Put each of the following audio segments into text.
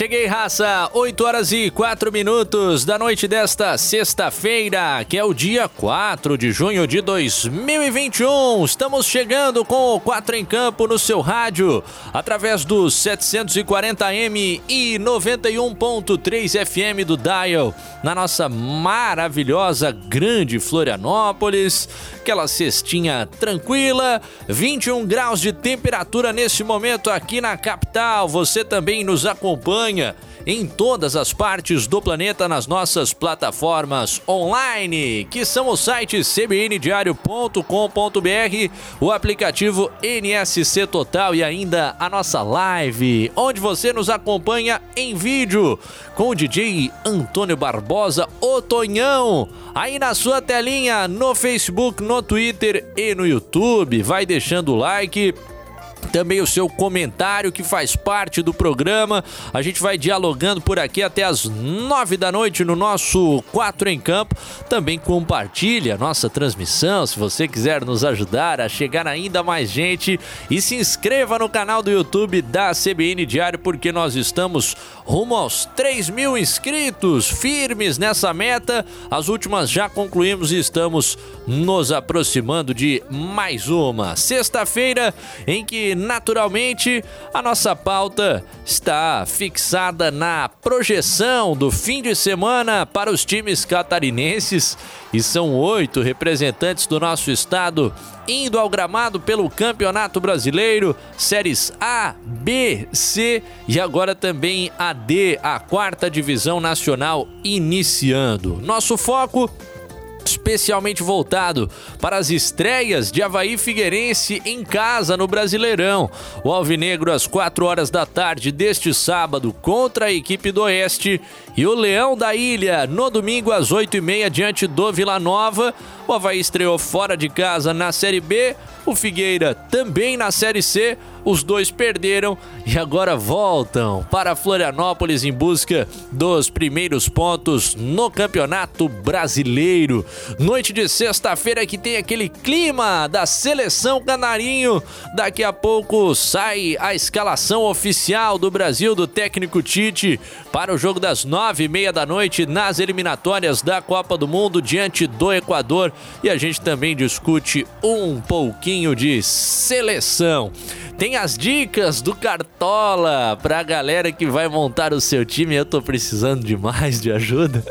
Cheguei, raça, 8 horas e 4 minutos da noite desta sexta-feira, que é o dia 4 de junho de 2021. Estamos chegando com o 4 em Campo no seu rádio, através dos 740M e 91.3 FM do Dial, na nossa maravilhosa grande Florianópolis. Aquela cestinha tranquila, 21 graus de temperatura nesse momento aqui na capital. Você também nos acompanha acompanha em todas as partes do planeta nas nossas plataformas online, que são o site cbndiario.com.br, o aplicativo NSC Total e ainda a nossa live, onde você nos acompanha em vídeo com o DJ Antônio Barbosa Otonhão, aí na sua telinha no Facebook, no Twitter e no YouTube. Vai deixando o like também o seu comentário que faz parte do programa. A gente vai dialogando por aqui até as nove da noite no nosso Quatro em Campo. Também compartilhe a nossa transmissão se você quiser nos ajudar a chegar ainda mais gente e se inscreva no canal do YouTube da CBN Diário porque nós estamos rumo aos 3 mil inscritos firmes nessa meta. As últimas já concluímos e estamos nos aproximando de mais uma sexta-feira em que naturalmente, a nossa pauta está fixada na projeção do fim de semana para os times catarinenses e são oito representantes do nosso estado indo ao gramado pelo Campeonato Brasileiro, séries A, B, C e agora também a D, a quarta divisão nacional iniciando. Nosso foco especialmente voltado para as estreias de Havaí Figueirense em casa no Brasileirão. O Alvinegro às 4 horas da tarde deste sábado contra a equipe do Oeste e o Leão da Ilha no domingo às 8 e meia diante do Vila Nova. O Havaí estreou fora de casa na Série B, o Figueira também na Série C os dois perderam e agora voltam para Florianópolis em busca dos primeiros pontos no Campeonato Brasileiro. Noite de sexta-feira que tem aquele clima da seleção canarinho. Daqui a pouco sai a escalação oficial do Brasil do técnico Tite para o jogo das nove e meia da noite nas eliminatórias da Copa do Mundo diante do Equador e a gente também discute um pouquinho de seleção. Tem as dicas do Cartola pra galera que vai montar o seu time. Eu tô precisando demais de ajuda.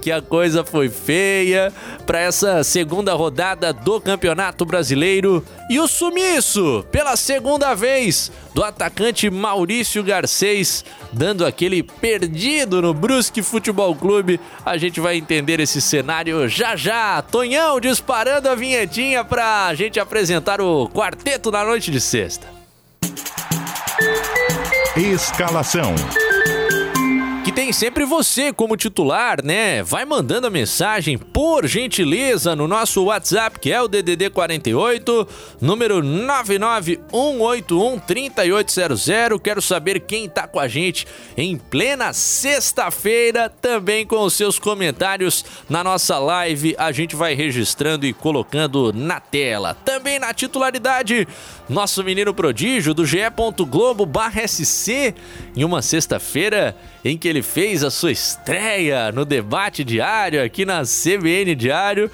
Que a coisa foi feia para essa segunda rodada do Campeonato Brasileiro. E o sumiço, pela segunda vez, do atacante Maurício Garcês, dando aquele perdido no Brusque Futebol Clube. A gente vai entender esse cenário já já. Tonhão disparando a vinhetinha pra gente apresentar o quarteto na noite de sexta. Escalação que tem sempre você como titular, né? Vai mandando a mensagem, por gentileza, no nosso WhatsApp, que é o DDD 48, número 991813800. Quero saber quem tá com a gente em plena sexta-feira, também com os seus comentários na nossa live. A gente vai registrando e colocando na tela. Também na titularidade, nosso menino prodígio do ge.globo/sc em uma sexta-feira em que ele fez a sua estreia no debate diário aqui na CBN Diário.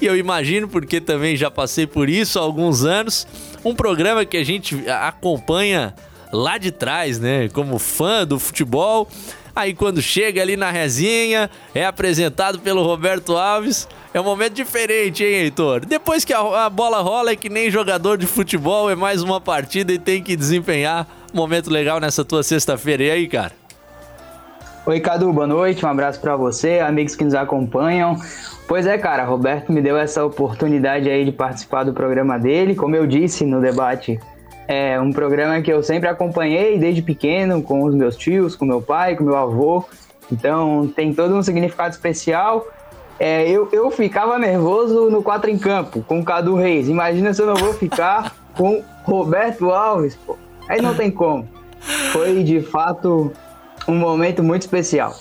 E eu imagino, porque também já passei por isso há alguns anos, um programa que a gente acompanha lá de trás, né? Como fã do futebol. Aí quando chega ali na resinha, é apresentado pelo Roberto Alves. É um momento diferente, hein, Heitor? Depois que a, a bola rola, é que nem jogador de futebol, é mais uma partida e tem que desempenhar. Momento legal nessa tua sexta-feira. E aí, cara? Oi, Cadu, boa noite. Um abraço para você, amigos que nos acompanham. Pois é, cara, Roberto me deu essa oportunidade aí de participar do programa dele. Como eu disse no debate, é um programa que eu sempre acompanhei desde pequeno, com os meus tios, com meu pai, com meu avô. Então tem todo um significado especial. É, eu, eu ficava nervoso no 4 em campo, com o Cadu Reis. Imagina se eu não vou ficar com Roberto Alves, pô. Aí não tem como. Foi de fato um momento muito especial.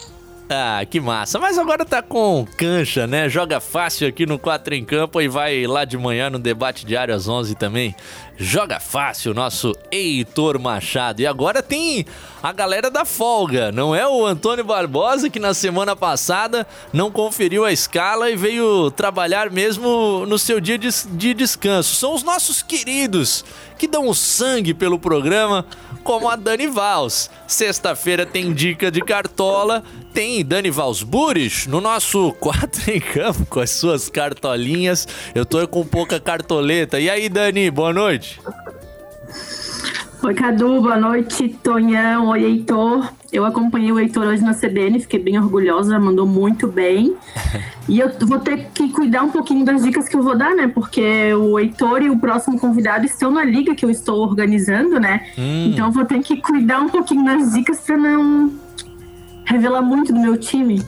Ah, que massa. Mas agora tá com cancha, né? Joga fácil aqui no 4 em Campo e vai lá de manhã no debate diário às 11 também. Joga fácil, nosso Heitor Machado. E agora tem a galera da folga, não é o Antônio Barbosa que na semana passada não conferiu a escala e veio trabalhar mesmo no seu dia de, de descanso. São os nossos queridos que dão o sangue pelo programa, como a Dani Vals. Sexta-feira tem dica de cartola, tem Dani Vals Buris no nosso 4 em campo com as suas cartolinhas. Eu tô com pouca cartoleta. E aí, Dani, boa noite. Oi, Cadu, boa noite, Tonhão, oi, Heitor. Eu acompanhei o Heitor hoje na CBN, fiquei bem orgulhosa, mandou muito bem. E eu vou ter que cuidar um pouquinho das dicas que eu vou dar, né? Porque o Heitor e o próximo convidado estão na liga que eu estou organizando, né? Hum. Então eu vou ter que cuidar um pouquinho das dicas para não revelar muito do meu time.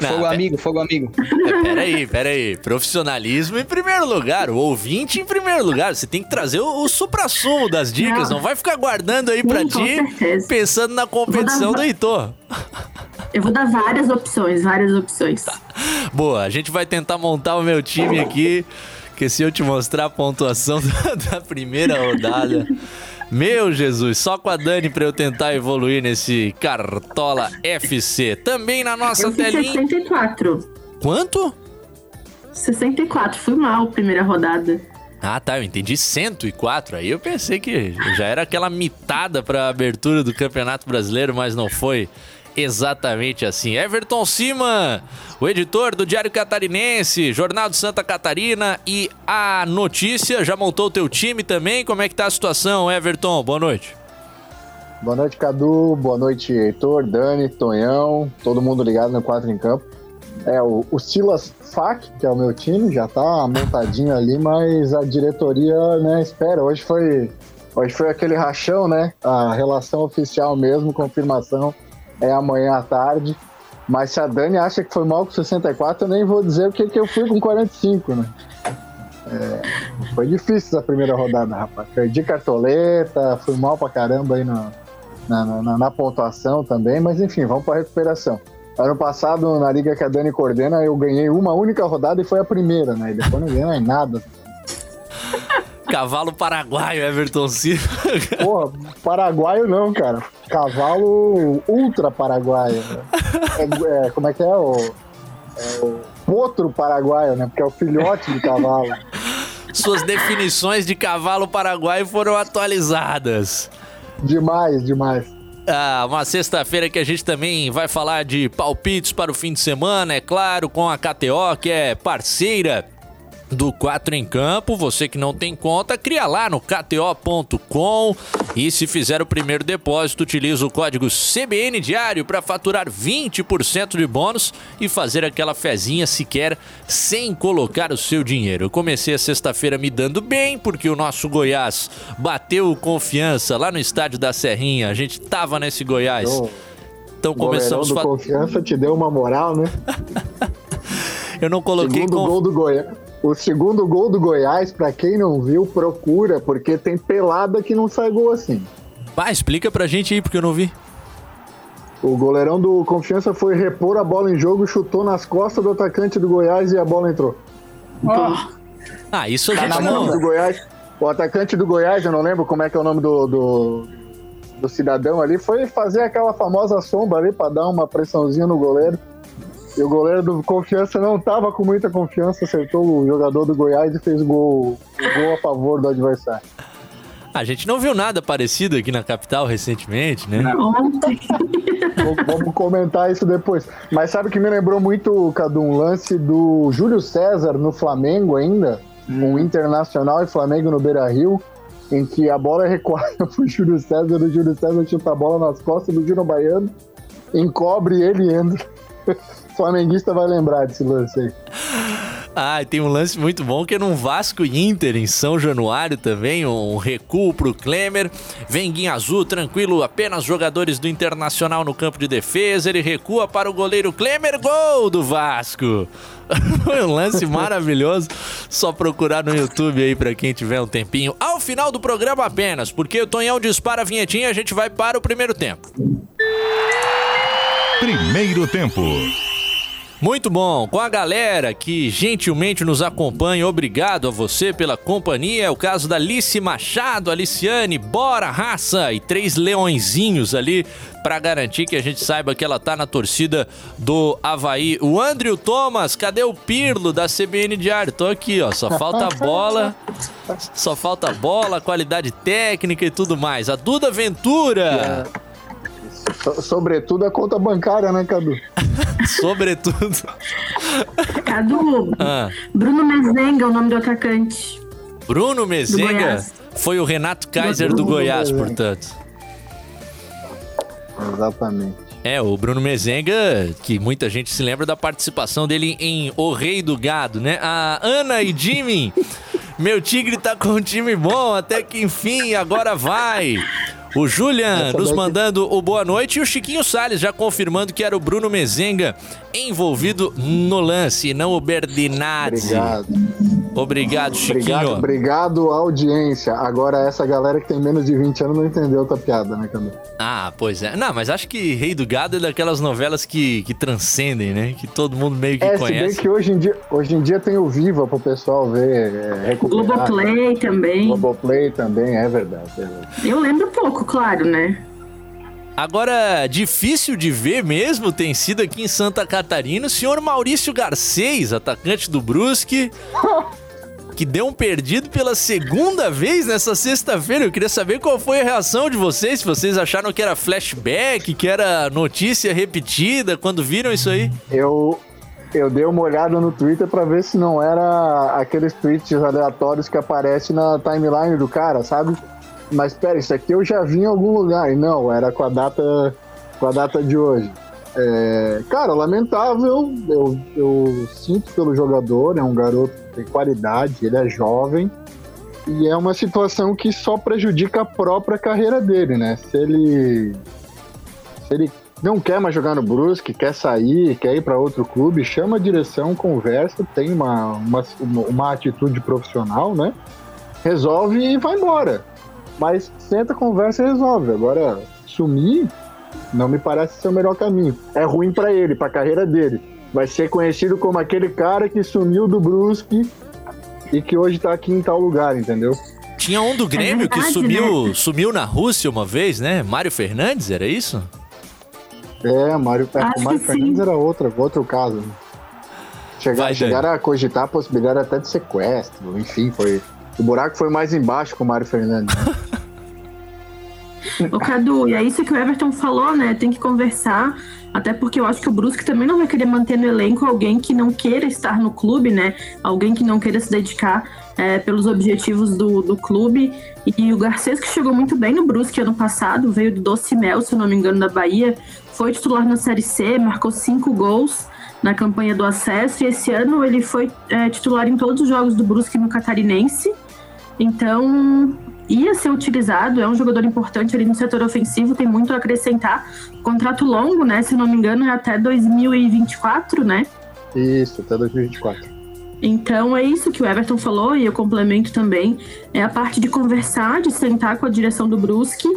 Não, fogo amigo, fogo amigo. É, peraí, peraí. Profissionalismo em primeiro lugar, o ouvinte em primeiro lugar. Você tem que trazer o, o supra-sumo das dicas, não. não. vai ficar guardando aí pra ti, certeza. pensando na competição dar... do Heitor. Eu vou dar várias opções, várias opções. Tá. Boa, a gente vai tentar montar o meu time aqui, que se eu te mostrar a pontuação da, da primeira rodada... Meu Jesus, só com a Dani pra eu tentar evoluir nesse Cartola FC. Também na nossa eu telinha. 64. Quanto? 64, fui mal primeira rodada. Ah, tá, eu entendi 104. Aí eu pensei que já era aquela mitada para abertura do Campeonato Brasileiro, mas não foi exatamente assim. Everton Cima, o editor do Diário Catarinense, Jornal de Santa Catarina e a Notícia, já montou o teu time também? Como é que tá a situação, Everton? Boa noite. Boa noite, Cadu. Boa noite, Heitor, Dani, Tonhão, todo mundo ligado no 4 em Campo. É, o, o Silas Fac, que é o meu time, já tá montadinho ali, mas a diretoria, né, espera. Hoje foi, hoje foi aquele rachão, né? A relação oficial mesmo, confirmação é amanhã à tarde. Mas se a Dani acha que foi mal com 64, eu nem vou dizer o que, eu fui com 45, né? É, foi difícil essa primeira rodada, rapaz. Perdi cartoleta, fui mal pra caramba aí na, na, na, na pontuação também, mas enfim, vamos pra recuperação. Ano passado, na liga que a Dani coordena, eu ganhei uma única rodada e foi a primeira, né? E depois não ganhei mais nada. Cavalo paraguaio, Everton Silva. Porra, paraguaio não, cara. Cavalo ultra paraguaio. Né? É, é, como é que é o. É o potro paraguaio, né? Porque é o filhote de cavalo. Suas definições de cavalo paraguaio foram atualizadas. Demais, demais. Ah, uma sexta-feira que a gente também vai falar de palpites para o fim de semana, é claro, com a KTO, que é parceira do 4 em Campo. Você que não tem conta, cria lá no kto.com e se fizer o primeiro depósito, utiliza o código CBN Diário para faturar 20% de bônus e fazer aquela fezinha sequer sem colocar o seu dinheiro. Eu comecei a sexta-feira me dando bem porque o nosso Goiás bateu confiança lá no estádio da Serrinha. A gente tava nesse Goiás. Então começamos a confiança te deu uma moral, né? Eu não coloquei Segundo conf... gol do Goiás. O segundo gol do Goiás, para quem não viu, procura, porque tem pelada que não sai gol assim. Bah, explica pra gente aí, porque eu não vi. O goleirão do Confiança foi repor a bola em jogo, chutou nas costas do atacante do Goiás e a bola entrou. Então, ah, isso a gente não... Do Goiás, o atacante do Goiás, eu não lembro como é que é o nome do, do, do cidadão ali, foi fazer aquela famosa sombra ali para dar uma pressãozinha no goleiro. E o goleiro do Confiança não estava com muita confiança, acertou o jogador do Goiás e fez gol, gol a favor do adversário. A gente não viu nada parecido aqui na capital recentemente, né? Não. Vamos comentar isso depois. Mas sabe que me lembrou muito, Cadu, um lance do Júlio César no Flamengo ainda, hum. um Internacional e Flamengo no Beira Rio, em que a bola é recuada pro Júlio César, o Júlio César chuta a bola nas costas do Gino Baiano, encobre ele e entra. Flamenguista vai lembrar desse lance aí. Ah, tem um lance muito bom que é num Vasco Inter em São Januário também, um recuo pro Klemer. Vem azul, tranquilo, apenas jogadores do Internacional no campo de defesa. Ele recua para o goleiro Klemer, gol do Vasco. Foi um lance maravilhoso. Só procurar no YouTube aí para quem tiver um tempinho. Ao final do programa apenas, porque o Tonhão dispara a vinhetinha e a gente vai para o primeiro tempo. Primeiro tempo. Muito bom, com a galera que gentilmente nos acompanha, obrigado a você pela companhia. É o caso da Alice Machado, Aliciane, bora raça e três leõezinhos ali para garantir que a gente saiba que ela tá na torcida do Havaí. O Andrew Thomas, cadê o Pirlo da CBN Diário? Tô aqui, ó, só falta bola, só falta bola, qualidade técnica e tudo mais. A Duda Ventura. So- sobretudo a conta bancária, né, Cadu? Sobretudo. Cadu, Ah, Bruno Mezenga é o nome do atacante. Bruno Mezenga foi o Renato Kaiser do Bruno Goiás, Mezenga. portanto. Exatamente. É, o Bruno Mezenga, que muita gente se lembra da participação dele em O Rei do Gado, né? A Ana e Jimmy, meu tigre tá com um time bom, até que enfim, agora vai. O Julian nos mandando o boa noite e o Chiquinho Salles já confirmando que era o Bruno Mezenga envolvido no lance, e não o Berdinazzi. Obrigado. Obrigado, Chiquinho. Obrigado, obrigado, audiência. Agora, essa galera que tem menos de 20 anos não entendeu outra piada, né, Cadu? Ah, pois é. Não, mas acho que Rei do Gado é daquelas novelas que, que transcendem, né? Que todo mundo meio que É, se bem conhece. que hoje em dia, hoje em dia tem o Viva pro pessoal ver, é, recuperar. Globoplay também. Globoplay também, é verdade. É verdade. Eu lembro pouco, claro, né? Agora, difícil de ver mesmo tem sido aqui em Santa Catarina o senhor Maurício Garcês, atacante do Brusque, que deu um perdido pela segunda vez nessa sexta-feira. Eu queria saber qual foi a reação de vocês, se vocês acharam que era flashback, que era notícia repetida, quando viram isso aí. Eu, eu dei uma olhada no Twitter pra ver se não era aqueles tweets aleatórios que aparecem na timeline do cara, sabe? Mas pera, isso aqui eu já vi em algum lugar. E não, era com a data, com a data de hoje. É, cara, lamentável. Eu, eu sinto pelo jogador, é um garoto tem qualidade, ele é jovem. E é uma situação que só prejudica a própria carreira dele, né? Se ele. Se ele não quer mais jogar no Brusque, quer sair, quer ir para outro clube, chama a direção, conversa, tem uma, uma, uma atitude profissional, né? Resolve e vai embora. Mas senta, conversa e resolve. Agora, sumir não me parece ser o melhor caminho. É ruim para ele, para a carreira dele. Vai ser conhecido como aquele cara que sumiu do Brusque e que hoje tá aqui em tal lugar, entendeu? Tinha um do Grêmio que verdade, sumiu, né? sumiu na Rússia uma vez, né? Mário Fernandes, era isso? É, Mário, é, Acho Mário que Fernandes sim. era outra, outro caso. Chegar, Vai, chegaram a cogitar a possibilidade até de sequestro, enfim, foi. O buraco foi mais embaixo com o Mário Fernandes. né? Ô Cadu, e é isso que o Everton falou, né? Tem que conversar, até porque eu acho que o Brusque também não vai querer manter no elenco alguém que não queira estar no clube, né? Alguém que não queira se dedicar é, pelos objetivos do, do clube. E o Garcês, que chegou muito bem no Brusque ano passado, veio do Doce Mel, se eu não me engano, da Bahia, foi titular na Série C, marcou cinco gols na campanha do acesso, e esse ano ele foi é, titular em todos os jogos do Brusque no Catarinense. Então, ia ser utilizado, é um jogador importante ali no setor ofensivo, tem muito a acrescentar. Contrato longo, né? Se não me engano, é até 2024, né? Isso, até 2024. Então é isso que o Everton falou e eu complemento também. É a parte de conversar, de sentar com a direção do Brusque.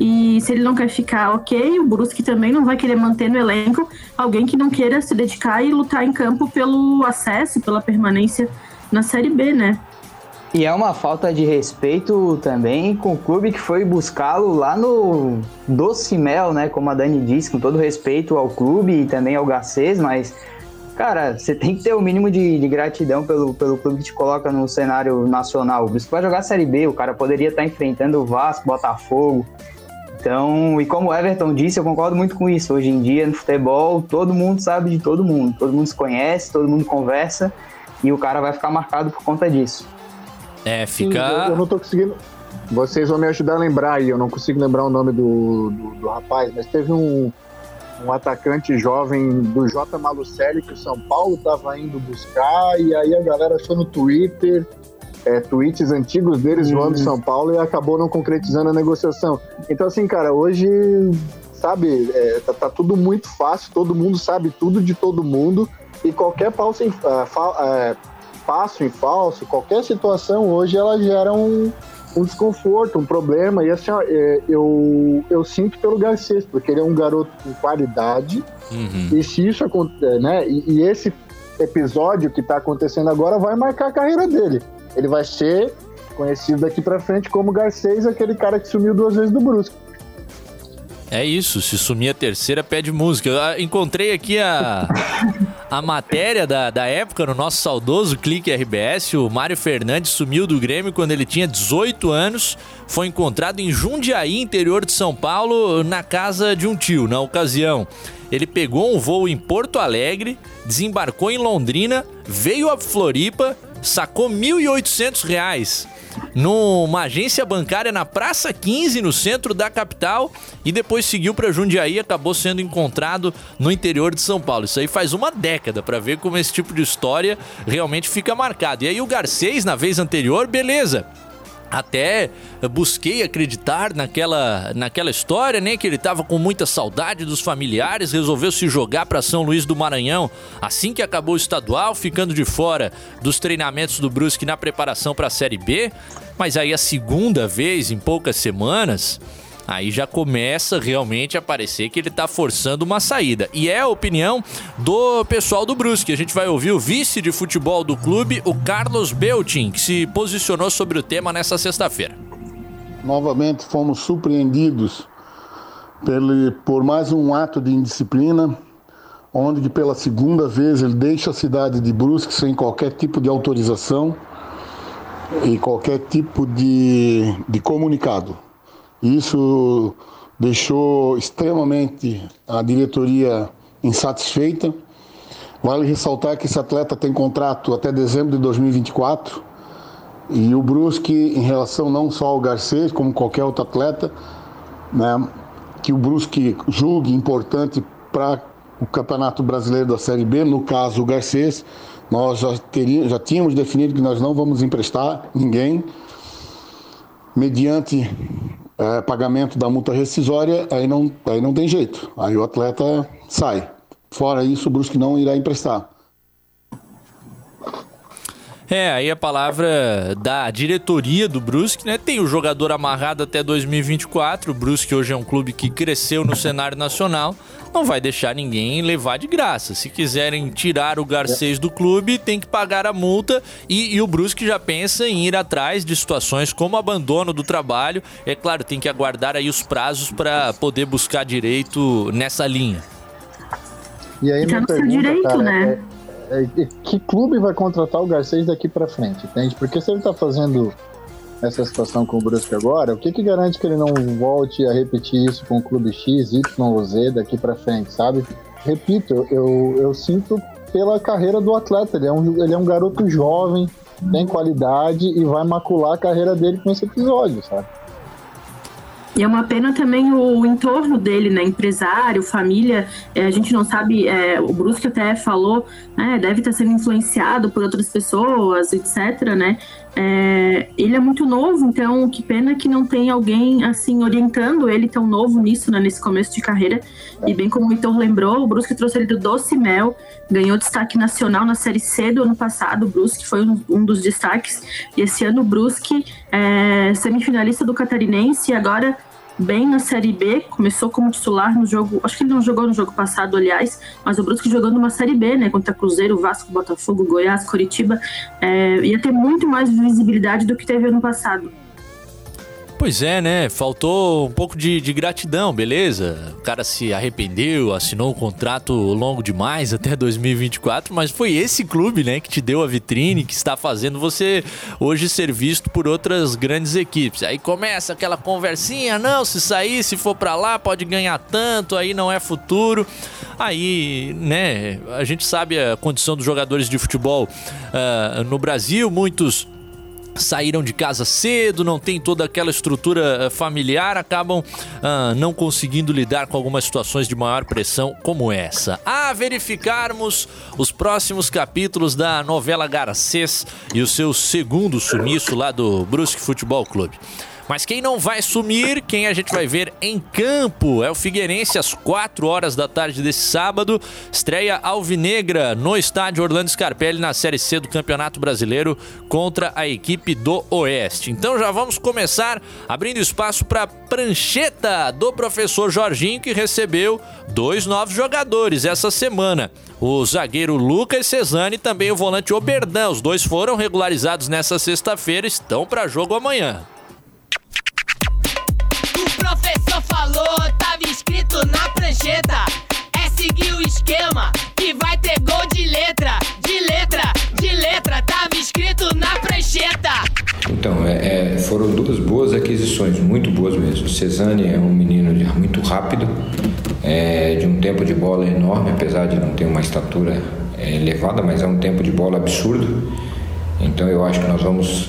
E se ele não quer ficar ok, o Brusque também não vai querer manter no elenco alguém que não queira se dedicar e lutar em campo pelo acesso, pela permanência na Série B, né? E é uma falta de respeito também com o clube que foi buscá-lo lá no Doce Mel, né? Como a Dani disse, com todo respeito ao clube e também ao Garcês, mas, cara, você tem que ter o mínimo de, de gratidão pelo, pelo clube que te coloca no cenário nacional. O Brusque vai jogar Série B, o cara poderia estar enfrentando o Vasco, Botafogo. Então, e como o Everton disse, eu concordo muito com isso. Hoje em dia, no futebol, todo mundo sabe de todo mundo. Todo mundo se conhece, todo mundo conversa. E o cara vai ficar marcado por conta disso. É, Sim, fica. eu, eu não tô conseguindo. Vocês vão me ajudar a lembrar aí, eu não consigo lembrar o nome do, do, do rapaz, mas teve um, um atacante jovem do J. Malucelli que o São Paulo tava indo buscar, e aí a galera achou no Twitter é, tweets antigos deles Uhum. zoando São Paulo e acabou não concretizando a negociação. Então, assim, cara, hoje, sabe, é, tá, tá tudo muito fácil, todo mundo sabe tudo de todo mundo, e qualquer passo em, ah, fa- ah, passo em falso, qualquer situação hoje, ela gera um, um desconforto, um problema. E assim, ó, é, eu, eu sinto pelo Garcês, porque ele é um garoto com qualidade. Uhum. E se isso acontecer, né? E, e, esse episódio que está acontecendo agora vai marcar a carreira dele. Ele vai ser conhecido daqui para frente como Garcês, aquele cara que sumiu duas vezes do Brusque. É isso, se sumir a terceira, pede música. Eu ah, encontrei aqui a, a matéria da, da época no nosso saudoso Clique RBS. O Mário Fernandes sumiu do Grêmio quando ele tinha 18 anos. Foi encontrado em Jundiaí, interior de São Paulo, na casa de um tio. Na ocasião, ele pegou um voo em Porto Alegre, desembarcou em Londrina, veio a Floripa, sacou R$ 1.800 numa agência bancária na Praça 15, no centro da capital, e depois seguiu para Jundiaí e acabou sendo encontrado no interior de São Paulo. Isso aí faz uma década para ver como esse tipo de história realmente fica marcado. E aí o Garcês, na vez anterior, beleza até busquei acreditar naquela, naquela história, né? Que ele estava com muita saudade dos familiares, resolveu se jogar para São Luís do Maranhão assim que acabou o estadual, ficando de fora dos treinamentos do Brusque na preparação para a Série B. Mas aí a segunda vez em poucas semanas, aí já começa realmente a parecer que ele está forçando uma saída. E é a opinião do pessoal do Brusque. A gente vai ouvir o vice de futebol do clube, o Carlos Beltin, que se posicionou sobre o tema nessa sexta-feira. Novamente fomos surpreendidos por mais um ato de indisciplina, onde pela segunda vez ele deixa a cidade de Brusque sem qualquer tipo de autorização e qualquer tipo de, de comunicado. Isso deixou extremamente a diretoria insatisfeita. Vale ressaltar que esse atleta tem contrato até dezembro de 2024 e o Brusque, em relação não só ao Garcês, como qualquer outro atleta, né, que o Brusque julgue importante para o Campeonato Brasileiro da Série B, no caso o Garcês, nós já, teríamos, já tínhamos definido que nós não vamos emprestar ninguém mediante é, pagamento da multa rescisória, aí não, aí não tem jeito. Aí o atleta sai. Fora isso, o Brusque não irá emprestar. É, aí a palavra da diretoria do Brusque, né? Tem o jogador amarrado até 2024. O Brusque hoje é um clube que cresceu no cenário nacional. Não vai deixar ninguém levar de graça. Se quiserem tirar o Garcês do clube, tem que pagar a multa. E, e o Brusque já pensa em ir atrás de situações como abandono do trabalho. É claro, tem que aguardar aí os prazos para poder buscar direito nessa linha. E aí, tá no seu direito, cara, né? É, que clube vai contratar o Garcês daqui para frente, entende? Porque se ele tá fazendo essa situação com o Brusque agora, o que que garante que ele não volte a repetir isso com o clube X, Y ou Z daqui para frente, sabe? Repito, eu, eu sinto pela carreira do atleta, ele é um, ele é um garoto jovem, tem qualidade e vai macular a carreira dele com esse episódio, sabe? E é uma pena também o entorno dele, né? Empresário, família. É, a gente não sabe, é, o Brusque até falou, né? Deve estar sendo influenciado por outras pessoas, etc, né? É, ele é muito novo, então que pena que não tem alguém assim orientando ele tão novo nisso, né, nesse começo de carreira. E bem como o Heitor lembrou, o Brusque trouxe ele do Doce Mel, ganhou destaque nacional na Série C do ano passado. O Brusque foi um, um dos destaques. E esse ano o Brusque é semifinalista do Catarinense e agora bem na Série B, começou como titular no jogo, acho que ele não jogou no jogo passado, aliás, mas o Brusque jogando uma Série B, né, contra Cruzeiro, Vasco, Botafogo, Goiás, Coritiba, é, ia ter muito mais visibilidade do que teve ano passado. Pois é, né? Faltou um pouco de, de, gratidão, beleza? O cara se arrependeu, assinou um contrato longo demais até 2024, mas foi esse clube, né, que te deu a vitrine, que está fazendo você hoje ser visto por outras grandes equipes. Aí começa aquela conversinha, não, se sair, se for para lá, pode ganhar tanto, aí não é futuro. Aí, né, a gente sabe a condição dos jogadores de futebol uh, no Brasil, muitos saíram de casa cedo, não tem toda aquela estrutura eh, familiar, acabam uh, não conseguindo lidar com algumas situações de maior pressão como essa. A verificarmos os próximos capítulos da novela Garcês e o seu segundo sumiço lá do Brusque Futebol Clube. Mas quem não vai sumir, quem a gente vai ver em campo, é o Figueirense às 4 horas da tarde desse sábado. Estreia Alvinegra no estádio Orlando Scarpelli na Série C do Campeonato Brasileiro contra a equipe do Oeste. Então já vamos começar abrindo espaço para prancheta do professor Jorginho, que recebeu dois novos jogadores essa semana. O zagueiro Lucas Cesani e também o volante Oberdan. Os dois foram regularizados nessa sexta-feira, estão para jogo amanhã. Falou, tava escrito na prancheta. É seguir o esquema que vai ter gol de letra, de letra, de letra. Tava escrito na prancheta. Então, é, é, foram duas boas aquisições, muito boas mesmo. Cesani é um menino muito rápido, é, de um tempo de bola enorme, apesar de não ter uma estatura é, elevada, mas é um tempo de bola absurdo. Então, eu acho que nós vamos,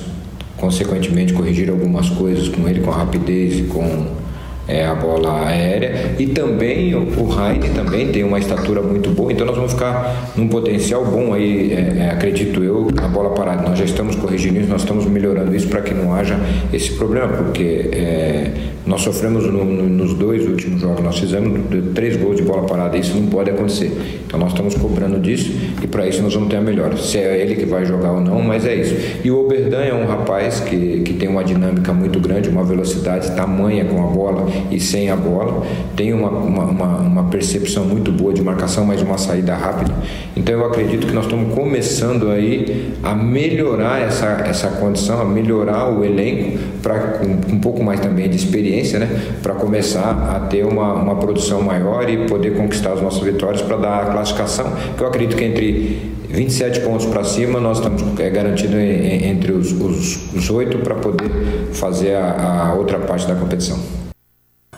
consequentemente, corrigir algumas coisas com ele, com rapidez e com é, a bola aérea e também o, Heine também tem uma estatura muito boa, então nós vamos ficar num potencial bom aí, é, é, acredito eu, na bola parada. Nós já estamos corrigindo isso, nós estamos melhorando isso para que não haja esse problema, porque é, nós sofremos no, no, nos dois últimos jogos, nós fizemos três gols de bola parada, isso não pode acontecer. Então nós estamos cobrando disso e para isso nós vamos ter a melhora. Se é ele que vai jogar ou não, mas é isso. E o Oberdan é um rapaz que, que tem uma dinâmica muito grande, uma velocidade tamanha com a bola e sem a bola. Tem uma, uma, uma, percepção muito boa de marcação, mas uma saída rápida. Então eu acredito que nós estamos começando aí a melhorar essa, essa condição, a melhorar o elenco para com um pouco mais também de experiência, né? Para começar a ter uma, uma produção maior e poder conquistar as nossas vitórias para dar a classificação, que eu acredito que entre 27 pontos para cima, nós estamos é, garantidos entre os oito para poder fazer a, a outra parte da competição.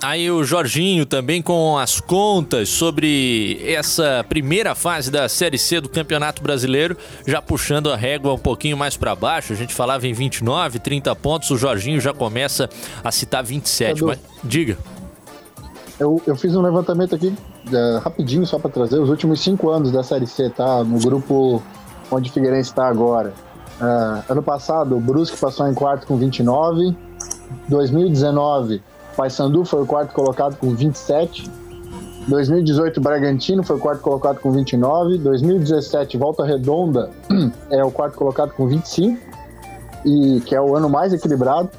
Aí o Jorginho também com as contas sobre essa primeira fase da Série C do Campeonato Brasileiro, já puxando a régua um pouquinho mais para baixo. A gente falava em 29, 30 pontos, o Jorginho já começa a citar 27. Mas diga. Eu, eu fiz um levantamento aqui é, rapidinho só para trazer os últimos cinco anos da Série C, tá? No grupo onde o Figueirense está agora. Uh, ano passado, o Brusque passou em quarto com 29. 2019 Paysandu foi o quarto colocado com 27. 2018, Bragantino foi o quarto colocado com 29. 2017, Volta Redonda é o quarto colocado com 25, e que é o ano mais equilibrado.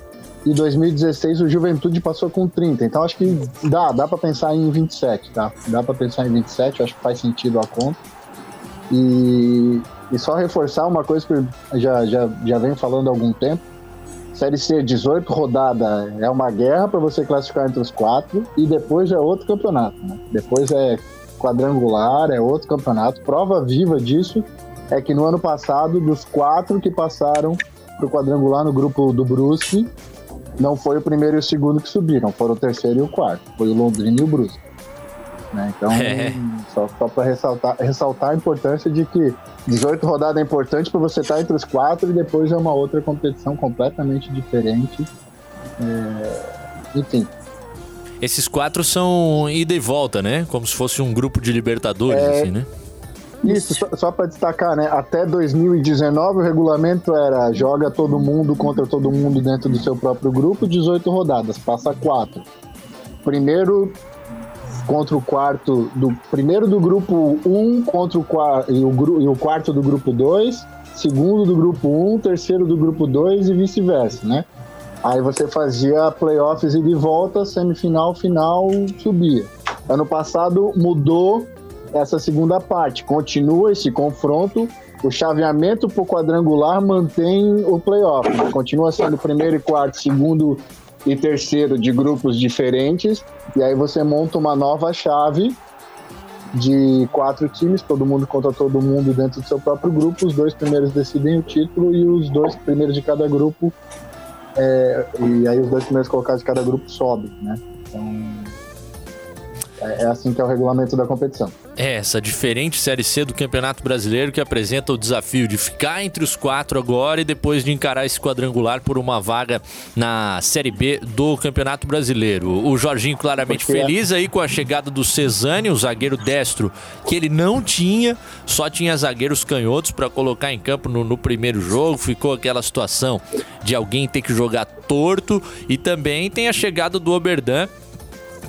E 2016, o Juventude passou com 30. Então acho que dá, dá para pensar em 27, tá? Dá para pensar em 27, acho que faz sentido a conta. E, e só reforçar uma coisa que já, já, já venho falando há algum tempo Série C, 18 rodada é uma guerra para você classificar entre os quatro e depois é outro campeonato. Né? Depois é quadrangular, é outro campeonato. Prova viva disso é que no ano passado, dos quatro que passaram para o quadrangular no grupo do Brusque, não foi o primeiro e o segundo que subiram, foram o terceiro e o quarto. Foi o Londrina e o Brusque. Né? Então, é. só, só para ressaltar, ressaltar a importância de que 18 rodadas é importante para você estar entre os quatro e depois é uma outra competição completamente diferente. É... Enfim. Esses quatro são ida e volta, né? Como se fosse um grupo de Libertadores, é... assim, né? Isso, só, só para destacar, né? Até 2019 o regulamento era joga todo mundo contra todo mundo dentro do seu próprio grupo, 18 rodadas, passa quatro. Primeiro contra o quarto do primeiro do grupo 1 contra o e o, e o quarto do grupo 2, segundo do grupo 1, terceiro do grupo 2 e vice-versa, né? Aí você fazia playoffs e de volta, semifinal, final, subia. Ano passado mudou essa segunda parte, continua esse confronto, o chaveamento para o quadrangular mantém o playoff, né? continua sendo primeiro e quarto, segundo e terceiro de grupos diferentes, e aí você monta uma nova chave de quatro times, todo mundo contra todo mundo dentro do seu próprio grupo, os dois primeiros decidem o título e os dois primeiros de cada grupo, é, e aí os dois primeiros colocados de cada grupo sobem, né? Então, É, é assim que é o regulamento da competição. É, essa diferente Série C do Campeonato Brasileiro que apresenta o desafio de ficar entre os quatro agora e depois de encarar esse quadrangular por uma vaga na Série B do Campeonato Brasileiro. O Jorginho claramente Porque- feliz aí com a chegada do Cesani, o zagueiro destro, que ele não tinha, só tinha zagueiros canhotos para colocar em campo no, no primeiro jogo. Ficou aquela situação de alguém ter que jogar torto e também tem a chegada do Oberdan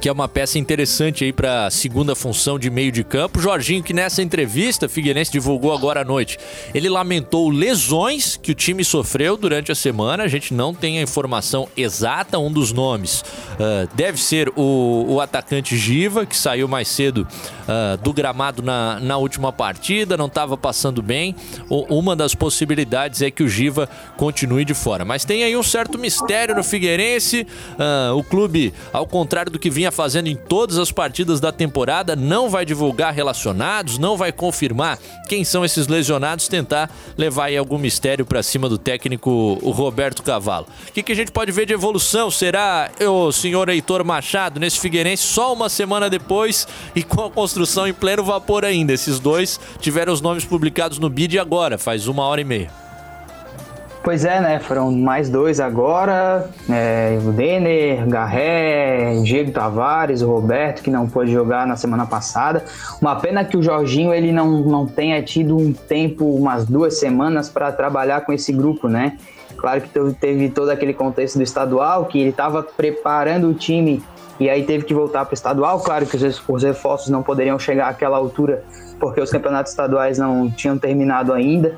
que é uma peça interessante aí para segunda função de meio de campo. Jorginho, que nessa entrevista, Figueirense divulgou agora à noite, ele lamentou lesões que o time sofreu durante a semana. A gente não tem a informação exata. Um dos nomes ah, deve ser o, o atacante Giva, que saiu mais cedo ah, do gramado na, na última partida, não estava passando bem. O- uma das possibilidades é que o Giva continue de fora. Mas tem aí um certo mistério no Figueirense. Ah, o clube, ao contrário do que vinha fazendo em todas as partidas da temporada, não vai divulgar relacionados, não vai confirmar quem são esses lesionados, tentar levar aí algum mistério para cima do técnico Roberto Cavalo. O que, que a gente pode ver de evolução? Será o senhor Heitor Machado nesse Figueirense só uma semana depois e com a construção em pleno vapor ainda? Esses dois tiveram os nomes publicados no BID agora, faz uma hora e meia. Pois é, né? Foram mais dois agora. é, o Denner, Garré, Diego Tavares, o Roberto, que não pôde jogar na semana passada. Uma pena que o Jorginho ele não, não tenha tido um tempo, umas duas semanas, para trabalhar com esse grupo, né? Claro que teve- todo aquele contexto do estadual, que ele estava preparando o time e aí teve que voltar para o estadual. Claro que os reforços não poderiam chegar àquela altura, porque os campeonatos estaduais não tinham terminado ainda.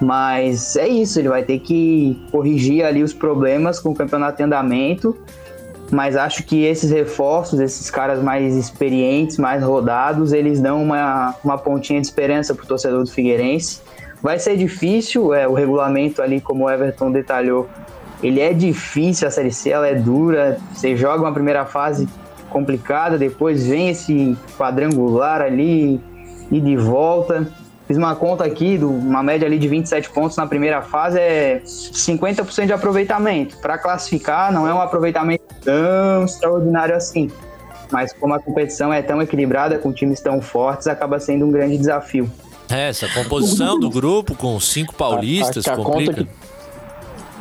Mas é isso, ele vai ter que corrigir ali os problemas com o campeonato em andamento. Mas acho que esses reforços, esses caras mais experientes, mais rodados, eles dão uma, uma pontinha de esperança pro torcedor do Figueirense. Vai ser difícil, é, o regulamento ali, como o Everton detalhou, ele é difícil, a Série C ela é dura. Você joga uma primeira fase complicada, depois vem esse quadrangular ali e de volta. Fiz uma conta aqui, do- uma média ali de 27 pontos na primeira fase é 50% de aproveitamento. Para classificar, não é um aproveitamento tão extraordinário assim. Mas como a competição é tão equilibrada, com times tão fortes, acaba sendo um grande desafio. É, essa composição do grupo com cinco paulistas Acho que a conta complica. que-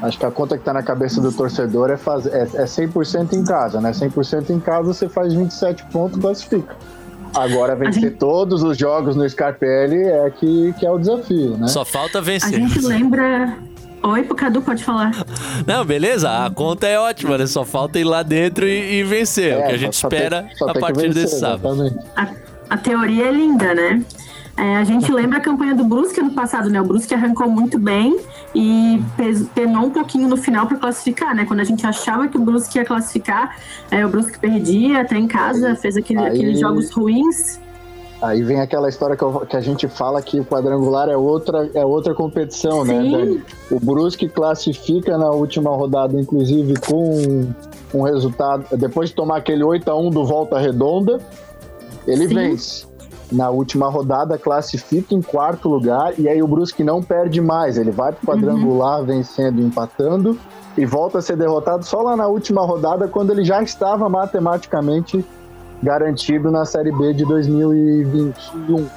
Acho que a conta que tá na cabeça do torcedor é, fazer, é, é 100% em casa, né? 100% em casa você faz 27 pontos e classifica. Agora vencer todos os jogos no Scarpelli é que, que é o desafio, né? Só falta A vencer. gente lembra. Oi, Cadu, pode falar. Não, beleza, a conta é ótima, né? Só falta ir lá dentro e, e vencer. É, o que a gente tem- espera só a tem que partir vencer, desse sábado. exatamente. A, a teoria é linda, né? É, a gente lembra a campanha do Brusque ano passado, né? O Brusque arrancou muito bem e penou um pouquinho no final para classificar, né? Quando a gente achava que o Brusque ia classificar, é, o Brusque perdia até em casa, fez aquele- Aí- aqueles jogos ruins. Aí vem aquela história que, eu- que a gente fala que o quadrangular é outra, é outra competição, né, Sim. Dani? O Brusque classifica na última rodada, inclusive, com um resultado. Depois de tomar aquele 8x1 do Volta Redonda, ele Sim. vence. Na última rodada, classifica em quarto lugar, e aí o Brusque não perde mais. Ele vai pro quadrangular vencendo, empatando, e volta a ser derrotado só lá na última rodada, quando ele já estava matematicamente garantido na Série B de 2021.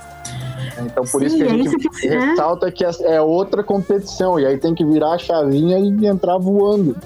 Então, por Sim, isso que a é gente isso que- é. ressalta que é outra competição, e aí tem que virar a chavinha e entrar voando.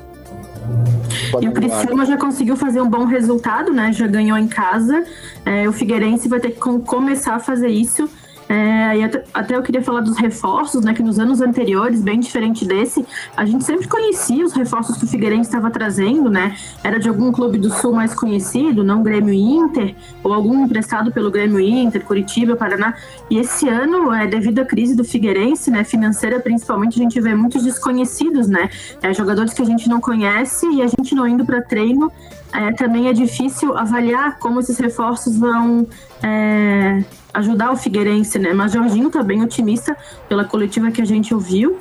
E o Criciúma já conseguiu fazer um bom resultado, né? Já ganhou em casa. É, o Figueirense vai ter que com- começar a fazer isso. É, e até, até eu queria falar dos reforços, né? Que nos anos anteriores, bem diferente desse, a gente sempre conhecia os reforços que o Figueirense estava trazendo, né? Era de algum clube do Sul mais conhecido, não Grêmio Inter, ou algum emprestado pelo Grêmio Inter, Curitiba, Paraná. E esse ano, é, devido à crise do Figueirense, né? Financeira principalmente, a gente vê muitos desconhecidos, né? É, jogadores que a gente não conhece e a gente não indo para treino. é, também é difícil avaliar como esses reforços vão é, ajudar o Figueirense, né? Mas Jorginho tá bem otimista pela coletiva que a gente ouviu.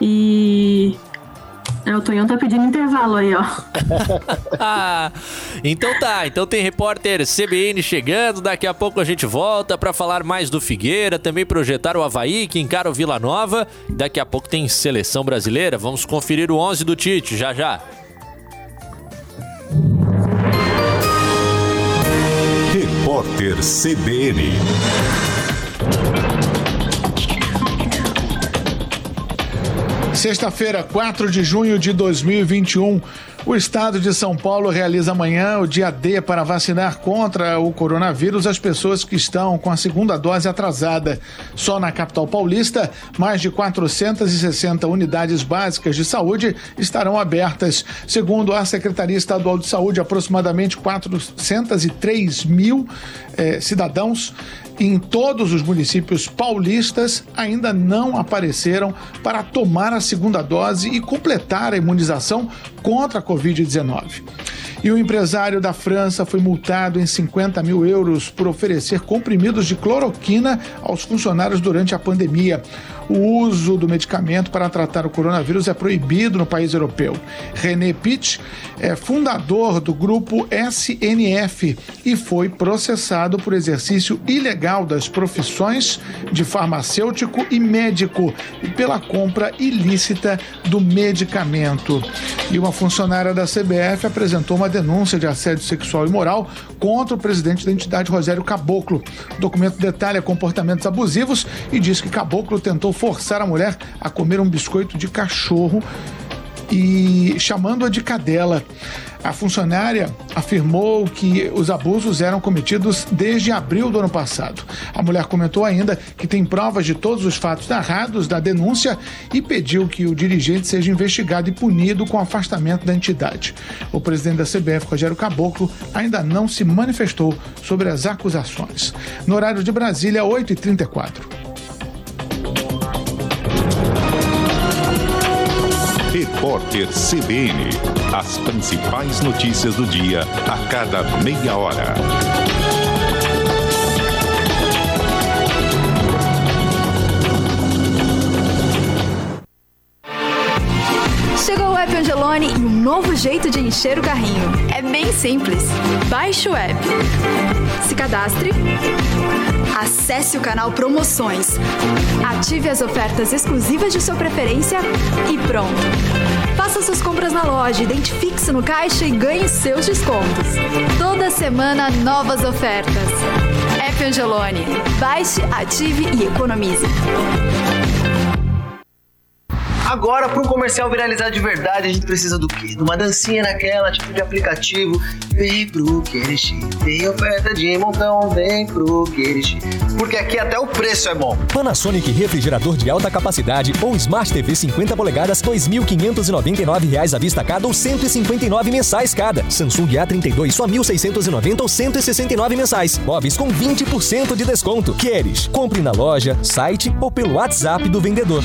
E. É, o Tonhão tá pedindo intervalo aí, ó. Ah, então tá, então tem repórter CBN chegando, daqui a pouco a gente volta pra falar mais do Figueira, também projetar o Havaí que encara o Vila Nova, daqui a pouco tem seleção brasileira, vamos conferir o 11 do Tite, já já. Repórter CBN. Sexta-feira, 4 de junho de 2021. O estado de São Paulo realiza amanhã o dia D para vacinar contra o coronavírus as pessoas que estão com a segunda dose atrasada. Só na capital paulista, mais de 460 unidades básicas de saúde estarão abertas. Segundo a Secretaria Estadual de Saúde, aproximadamente 403 mil eh, cidadãos em todos os municípios paulistas ainda não apareceram para tomar a segunda dose e completar a imunização contra a Covid-19. E o empresário da França foi multado em 50 mil euros por oferecer comprimidos de cloroquina aos funcionários durante a pandemia. O uso do medicamento para tratar o coronavírus é proibido no país europeu. René Pitt é fundador do grupo SNF e foi processado por exercício ilegal das profissões de farmacêutico e médico e pela compra ilícita do medicamento. E uma funcionária da CBF apresentou uma denúncia de assédio sexual e moral contra o presidente da entidade, Rogério Caboclo. O documento detalha comportamentos abusivos e diz que Caboclo tentou forçar a mulher a comer um biscoito de cachorro e chamando-a de cadela. A funcionária afirmou que os abusos eram cometidos desde abril do ano passado. A mulher comentou ainda que tem provas de todos os fatos narrados da denúncia e pediu que o dirigente seja investigado e punido com afastamento da entidade. O presidente da CBF, Rogério Caboclo, ainda não se manifestou sobre as acusações. No horário de Brasília, 8h34. Repórter CBN. As principais notícias do dia a cada meia hora. Chegou o app Angelone e um novo jeito de encher o carrinho. É bem simples. Baixe o app. Se cadastre. Acesse o canal Promoções. Ative as ofertas exclusivas de sua preferência e pronto. Faça suas compras na loja, identifique-se no caixa e ganhe seus descontos. Toda semana, novas ofertas. App Angelone. Baixe, ative e economize. Agora, para um comercial viralizar de verdade, a gente precisa do quê? De uma dancinha naquela, tipo de aplicativo. Vem pro Querixi, tem oferta de montão, vem pro Querixi. Porque aqui até o preço é bom. Panasonic refrigerador de alta capacidade ou Smart TV 50 polegadas, R$ 2.599 à vista cada ou 159 mensais cada. Samsung A32 só 1.690 ou 169 mensais. Móveis com 20% de desconto. Queres? Compre na loja, site ou pelo WhatsApp do vendedor.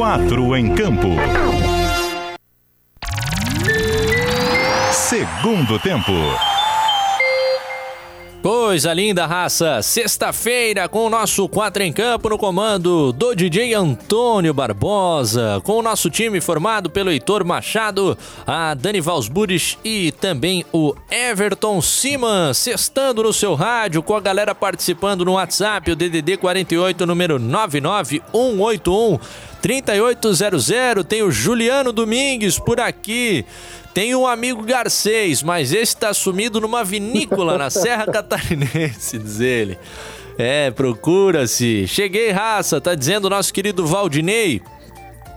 Quatro em campo. Segundo tempo. Coisa linda, raça! Sexta-feira com o nosso 4 em campo no comando do DJ Antônio Barbosa, com o nosso time formado pelo Heitor Machado, a Dani Valsburis e também o Everton Siman, sextando no seu rádio, com a galera participando no WhatsApp, o DDD 48, número 99181 3800. Tem o Juliano Domingues por aqui. Tem um amigo Garcês, mas esse tá sumido numa vinícola na Serra Catarinense, diz ele. É, procura-se. Cheguei, raça, tá dizendo o nosso querido Valdinei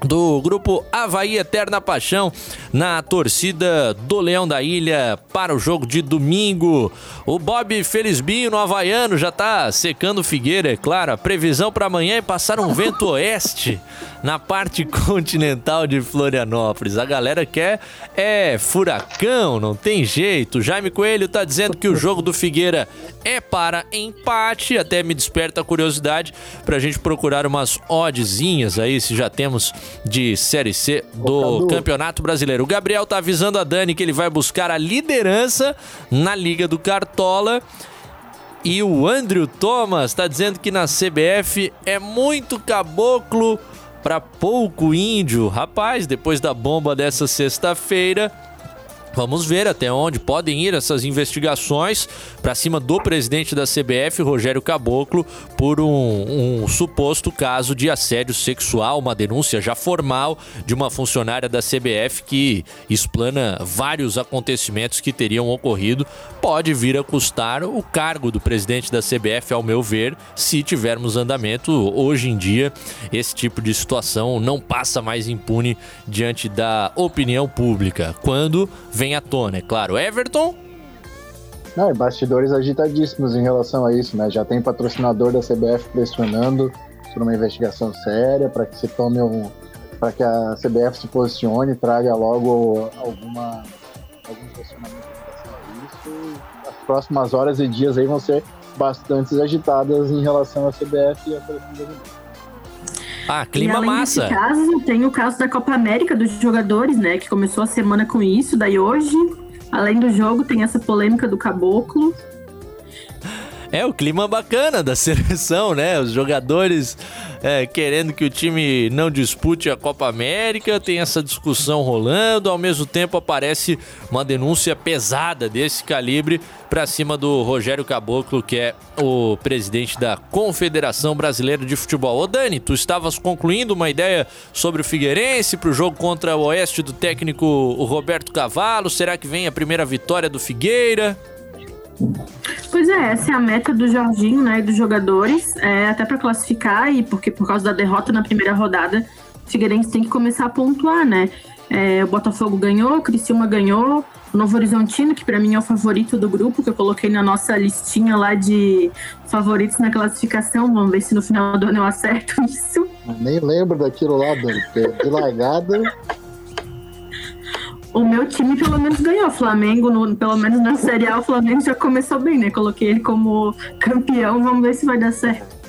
do grupo Havaí Eterna Paixão na torcida do Leão da Ilha para o jogo de domingo. O Bob Felizbinho no Havaiano já tá secando Figueira, é claro. A previsão para amanhã é passar um vento oeste na parte continental de Florianópolis. A galera quer é furacão, não tem jeito. Jaime Coelho tá dizendo que o jogo do Figueira é para empate, até me desperta a curiosidade pra gente procurar umas oddzinhas aí, se já temos de Série C do Campeonato Brasileiro. O Gabriel tá avisando a Dani que ele vai buscar a liderança na Liga do Cartola. E o Andrew Thomas está dizendo que na CBF é muito caboclo para pouco índio. Rapaz, depois da bomba dessa sexta-feira, Vamos ver até onde podem ir essas investigações para cima do presidente da CBF, Rogério Caboclo, por um, um, suposto caso de assédio sexual, uma denúncia já formal de uma funcionária da CBF que explana vários acontecimentos que teriam ocorrido. Pode vir a custar o cargo do presidente da CBF, ao meu ver, se tivermos andamento. Hoje em dia, esse tipo de situação não passa mais impune diante da opinião pública. Quando vem vem à tona, é claro. Everton? Não, e bastidores agitadíssimos em relação a isso, né? Já tem patrocinador da CBF pressionando por uma investigação séria para que se tome um. para que a CBF se posicione, traga logo alguma, algum posicionamento em relação a isso. As próximas horas e dias aí vão ser bastante agitadas em relação à CBF e à brasileira. Ah, clima e massa. Nesse caso, tem o caso da Copa América dos jogadores, né? Que começou a semana com isso. Daí hoje, além do jogo, tem essa polêmica do caboclo. É, o clima bacana da seleção, né? Os jogadores é, querendo que o time não dispute a Copa América, tem essa discussão rolando, ao mesmo tempo aparece uma denúncia pesada desse calibre para cima do Rogério Caboclo, que é o presidente da Confederação Brasileira de Futebol. Ô Dani, tu estavas concluindo uma ideia sobre o Figueirense para o jogo contra o Oeste do técnico Roberto Cavalo. Será que vem a primeira vitória do Figueira? Pois é, essa é a meta do Jorginho, né, e dos jogadores, é, até para classificar e porque por causa da derrota na primeira rodada, o Figueirense tem que começar a pontuar, né? É, o Botafogo ganhou, o Criciúma ganhou, o Novo Horizontino, que para mim é o favorito do grupo, que eu coloquei na nossa listinha lá de favoritos na classificação. Vamos ver se no final do ano eu acerto isso. Nem lembro daquilo lá, Dani, de largada o meu time pelo menos ganhou. O Flamengo, no, pelo menos na Série A, o Flamengo já começou bem, né? Coloquei ele como campeão, vamos ver se vai dar certo.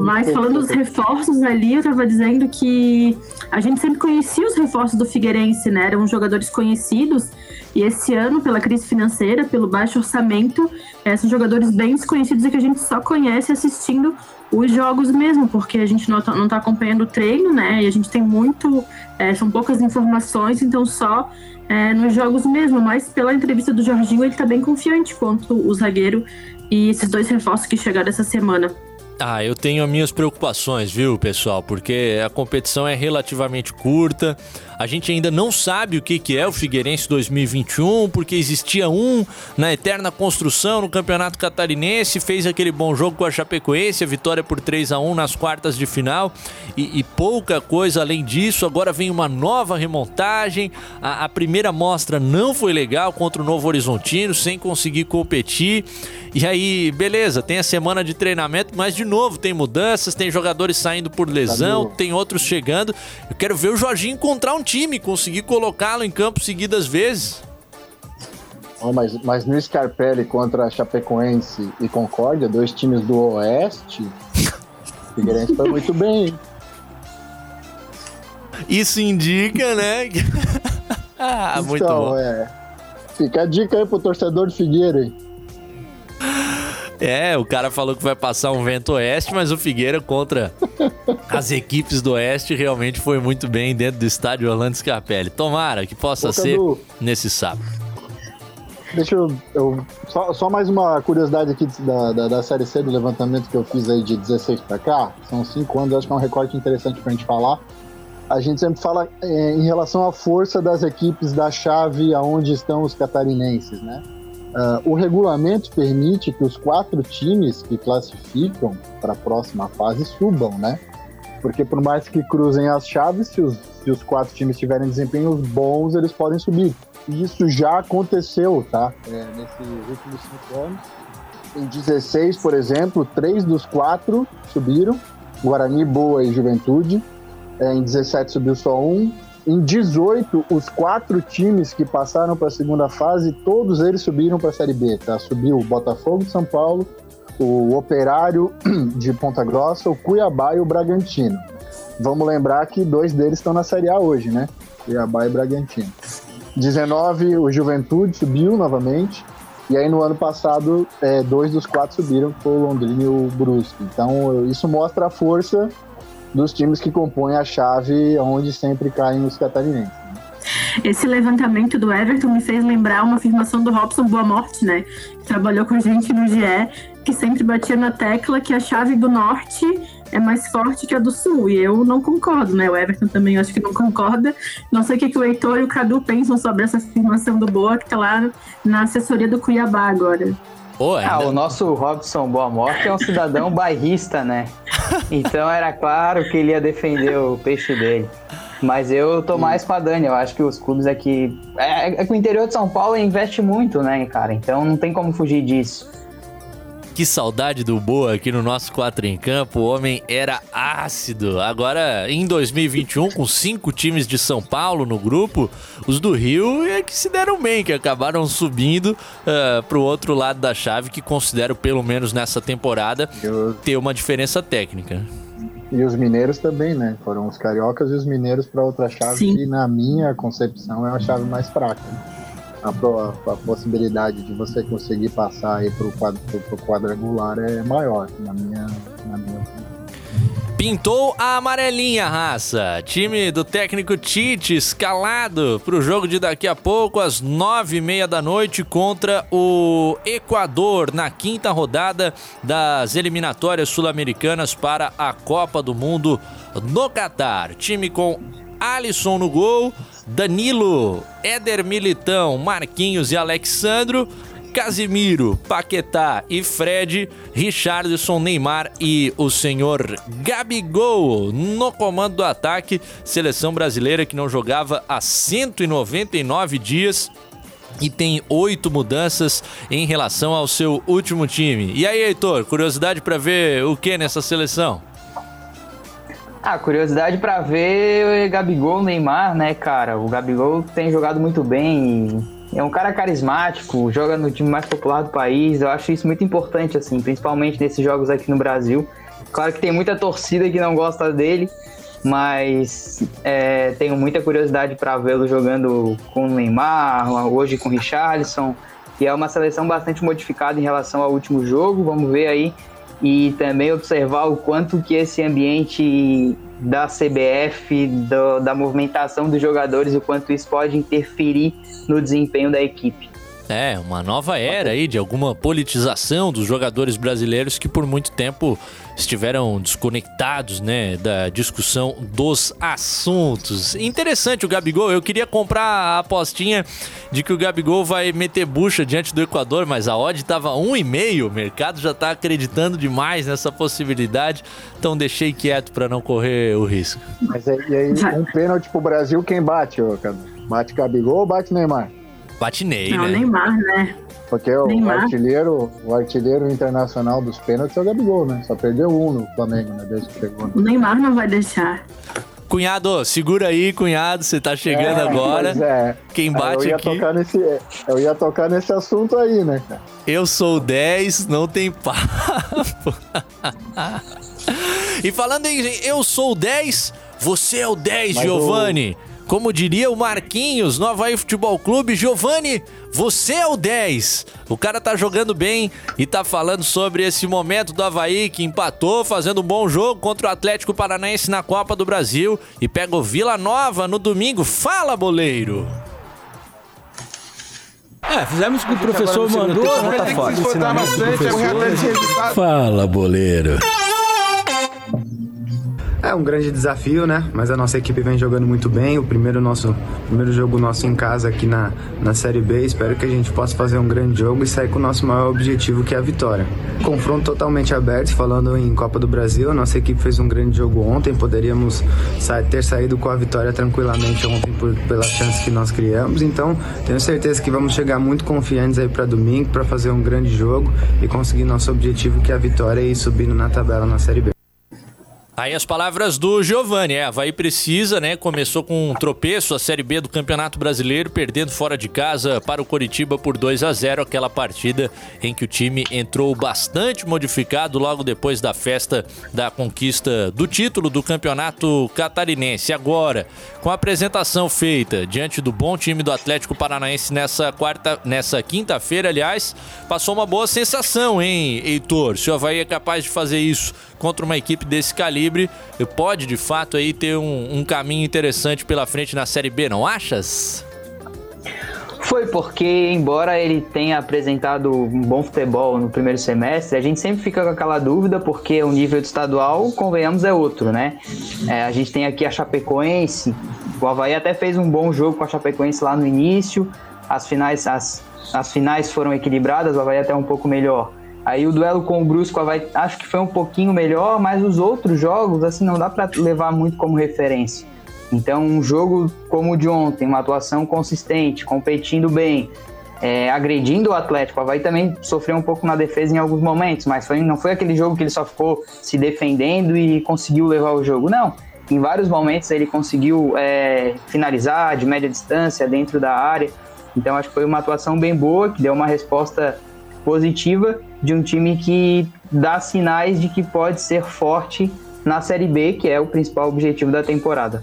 Mas falando dos reforços ali, eu tava dizendo que a gente sempre conhecia os reforços do Figueirense, né? Eram jogadores conhecidos. E esse ano, pela crise financeira, pelo baixo orçamento, é, são jogadores bem desconhecidos e que a gente só conhece assistindo os jogos mesmo, porque a gente não está não tá acompanhando o treino, né? E a gente tem muito. É, são poucas informações, então só é, nos jogos mesmo. Mas pela entrevista do Jorginho, ele está bem confiante quanto o zagueiro e esses dois reforços que chegaram essa semana. Ah, eu tenho as minhas preocupações, viu, pessoal? Porque a competição é relativamente curta. A gente ainda não sabe o que, que é o Figueirense 2021, porque existia um na eterna construção no Campeonato Catarinense, fez aquele bom jogo com a Chapecoense, a vitória por 3 a 1 nas quartas de final, e, e pouca coisa além disso. Agora vem uma nova remontagem. A, a primeira mostra não foi legal contra o Novo Horizontino, sem conseguir competir. E aí, beleza, tem a semana de treinamento, mas de novo tem mudanças, tem jogadores saindo por lesão, tá tem outros chegando. Eu quero ver o Jorginho encontrar um time, conseguir colocá-lo em campo seguidas vezes. Oh, mas, mas no Scarpelli contra Chapecoense e Concórdia, dois times do Oeste, o Figueirense foi muito bem. Isso indica, né? ah, então, muito bom. É. Fica a dica aí pro torcedor de Figueira. É, o cara falou que vai passar um vento oeste, mas o Figueira contra as equipes do oeste realmente foi muito bem dentro do estádio Orlando Scarpelli. Tomara que possa Ô, ser nesse sábado. Deixa eu. eu só, só, mais uma curiosidade aqui da, da, da, Série C, do levantamento que eu fiz aí de 16 para cá. São cinco anos, acho que é um recorte interessante pra gente falar. A gente sempre fala é, em relação à força das equipes da chave aonde estão os catarinenses, né? Uh, o regulamento permite que os quatro times que classificam para a próxima fase subam, né? Porque por mais que cruzem as chaves, se os, se os quatro times tiverem desempenhos bons, eles podem subir. E isso já aconteceu, tá? É, nesses últimos cinco anos. Em 16, por exemplo, três dos quatro subiram. Guarani, Boa e Juventude. É, em 17 subiu só um. Em 18, os quatro times que passaram para a segunda fase, todos eles subiram para a Série B, tá? Subiu o Botafogo de São Paulo, o Operário de Ponta Grossa, o Cuiabá e o Bragantino. vamos lembrar que dois deles estão na Série A hoje, né? Cuiabá e Bragantino. 19, o Juventude subiu novamente. E aí no ano passado, é, dois dos quatro subiram, foi o Londrina e o Brusque. Então isso mostra a força dos times que compõem a chave onde sempre caem os catarinenses. Esse levantamento do Everton me fez lembrar uma afirmação do Robson Boa Morte, né? Que trabalhou com a gente no GE, que sempre batia na tecla que a chave do norte é mais forte que a do sul. E eu não concordo, né? O Everton também acho que não concorda. Não sei o que, que o Heitor e o Cadu pensam sobre essa afirmação do Boa, que tá lá na assessoria do Cuiabá agora. Pô, ah, o nosso Robson Boa Morte é um cidadão bairrista, né? Então era claro que ele ia defender o peixe dele. Mas eu tô mais com a Dani, eu acho que os clubes aqui. É, é que o interior de São Paulo investe muito, né, cara? Então não tem como fugir disso. Que saudade do Boa aqui no nosso 4 em Campo. O homem era ácido. Agora, em 2021, com cinco times de São Paulo no grupo, os do Rio é que se deram bem, que acabaram subindo uh, pro outro lado da chave, que considero, pelo menos nessa temporada, ter uma diferença técnica. E os mineiros também, né? Foram os cariocas e os mineiros para outra chave, Sim. que na minha concepção é a chave mais fraca a, a, possibilidade de você conseguir passar aí pro, quadro, pro quadrangular é maior, na minha, na minha opinião. Pintou a amarelinha, raça. Time do técnico Tite escalado para o jogo de daqui a pouco, às nove e meia da noite, contra o Equador, na quinta rodada das eliminatórias sul-americanas para a Copa do Mundo no Catar. Time com Alisson no gol, Danilo, Éder Militão, Marquinhos e Alexandro, Casimiro, Paquetá e Fred, Richardson, Neymar e o senhor Gabigol no comando do ataque. Seleção brasileira que não jogava há 199 dias e tem oito mudanças em relação ao seu último time. E aí, Heitor, curiosidade para ver o que nessa seleção? Ah, curiosidade para ver Gabigol, Neymar, né, cara? O Gabigol tem jogado muito bem é um cara carismático, joga no time mais popular do país. Eu acho isso muito importante, assim, principalmente nesses jogos aqui no Brasil. Claro que tem muita torcida que não gosta dele, mas é, tenho muita curiosidade para vê-lo jogando com o Neymar, hoje com o Richarlison, que é uma seleção bastante modificada em relação ao último jogo. Vamos ver aí e também observar o quanto que esse ambiente da CBF, do, da movimentação dos jogadores, o quanto isso pode interferir no desempenho da equipe. É, uma nova era aí de alguma politização dos jogadores brasileiros que por muito tempo estiveram desconectados, né, da discussão dos assuntos. Interessante o Gabigol, eu queria comprar a apostinha de que o Gabigol vai meter bucha diante do Equador, mas a odd estava 1,5, o mercado já está acreditando demais nessa possibilidade, então deixei quieto para não correr o risco. Mas aí, e aí um pênalti pro Brasil, quem bate, ô, Bate Gabigol ou bate Neymar? Bate Ney, Não, né? Neymar, né? Porque o artilheiro, o artilheiro internacional dos pênaltis é o Gabigol, né? Só perdeu um no Flamengo, né? Desde que chegou. O Neymar não vai deixar. Cunhado, segura aí, cunhado, você tá chegando é, agora. É. Quem bate eu ia aqui. Tocar nesse, eu ia tocar nesse assunto aí, né, cara? Eu sou 10, não tem papo. e falando em eu sou 10, você é o 10, Mas Giovanni. O... Como diria o Marquinhos no Havaí Futebol Clube, Giovanni, você é o 10. O cara tá jogando bem e tá falando sobre esse momento do Havaí que empatou, fazendo um bom jogo contra o Atlético Paranaense na Copa do Brasil e pega o Vila Nova no domingo. Fala, boleiro! É, fizemos o que o professor mandou, né? Tá foda. Fala, boleiro. É um grande desafio, né? Mas a nossa equipe vem jogando muito bem. O primeiro nosso primeiro jogo nosso em casa aqui na, na Série B. Espero que a gente possa fazer um grande jogo e sair com o nosso maior objetivo, que é a vitória. Confronto totalmente aberto, falando em Copa do Brasil. Nossa equipe fez um grande jogo ontem. Poderíamos ter saído com a vitória tranquilamente ontem por, pelas chances que nós criamos. Então, tenho certeza que vamos chegar muito confiantes aí para domingo para fazer um grande jogo e conseguir nosso objetivo, que é a vitória e subindo na tabela na Série B. Aí as palavras do Giovani, é, Havaí precisa, né? Começou com um tropeço a Série B do Campeonato Brasileiro, perdendo fora de casa para o Coritiba por 2 a 0 aquela partida em que o time entrou bastante modificado logo depois da festa da conquista do título do Campeonato Catarinense. Agora, com a apresentação feita diante do bom time do Atlético Paranaense nessa quarta, nessa quinta-feira, aliás, passou uma boa sensação, hein, Heitor? Se o Havaí é capaz de fazer isso contra uma equipe desse calibre, pode de fato aí ter um, um caminho interessante pela frente na Série B, não achas? Foi porque, embora ele tenha apresentado um bom futebol no primeiro semestre, a gente sempre fica com aquela dúvida, porque o nível estadual, convenhamos, é outro, né? É, a gente tem aqui a Chapecoense, o Havaí até fez um bom jogo com a Chapecoense lá no início, as finais, as, as finais foram equilibradas, o Havaí até um pouco melhor. Aí o duelo com o Brusco vai, acho que foi um pouquinho melhor, mas os outros jogos, assim, não dá para levar muito como referência. Então, um jogo como o de ontem, uma atuação consistente, competindo bem, é, agredindo o Atlético. O Havaí também sofreu um pouco na defesa em alguns momentos, mas foi, não foi aquele jogo que ele só ficou se defendendo e conseguiu levar o jogo. Não. Em vários momentos ele conseguiu é, finalizar de média distância dentro da área. Então, acho que foi uma atuação bem boa, que deu uma resposta positiva de um time que dá sinais de que pode ser forte na Série B, que é o principal objetivo da temporada.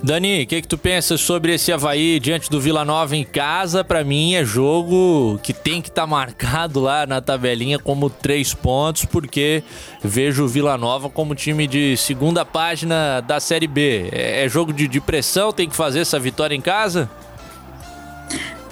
Dani, o que, que tu pensa sobre esse Havaí diante do Vila Nova em casa? Para mim é jogo que tem que estar tá marcado lá na tabelinha como três pontos, porque vejo o Vila Nova como time de segunda página da Série B. É, é jogo de, de pressão, tem que fazer essa vitória em casa?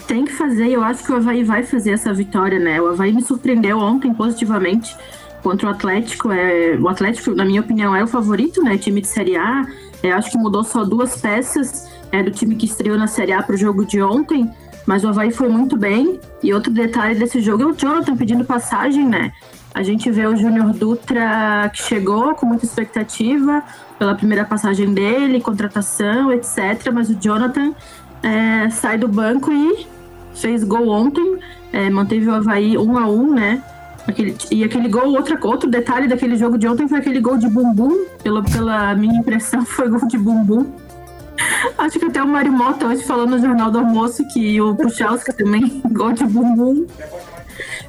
Tem que fazer, eu acho que o Havaí vai fazer essa vitória, né? O Havaí me surpreendeu ontem positivamente contra o Atlético. É, o Atlético, na minha opinião, é o favorito, né? Time de Série A. É, acho que mudou só duas peças é, do time que estreou na Série A para o jogo de ontem. Mas o Havaí foi muito bem. E outro detalhe desse jogo é o Jonathan pedindo passagem, né? A gente vê o Júnior Dutra que chegou com muita expectativa pela primeira passagem dele, contratação, etc. Mas o Jonathan é, sai do banco e fez gol ontem, é, manteve o Havaí 1 a 1 né? Aquele, e aquele gol, outra, outro detalhe daquele jogo de ontem foi aquele gol de bumbum, pela, pela minha impressão, foi gol de bumbum. Acho que até o Mário Mota hoje falou no Jornal do Almoço que o Puchalska também, gol de bumbum.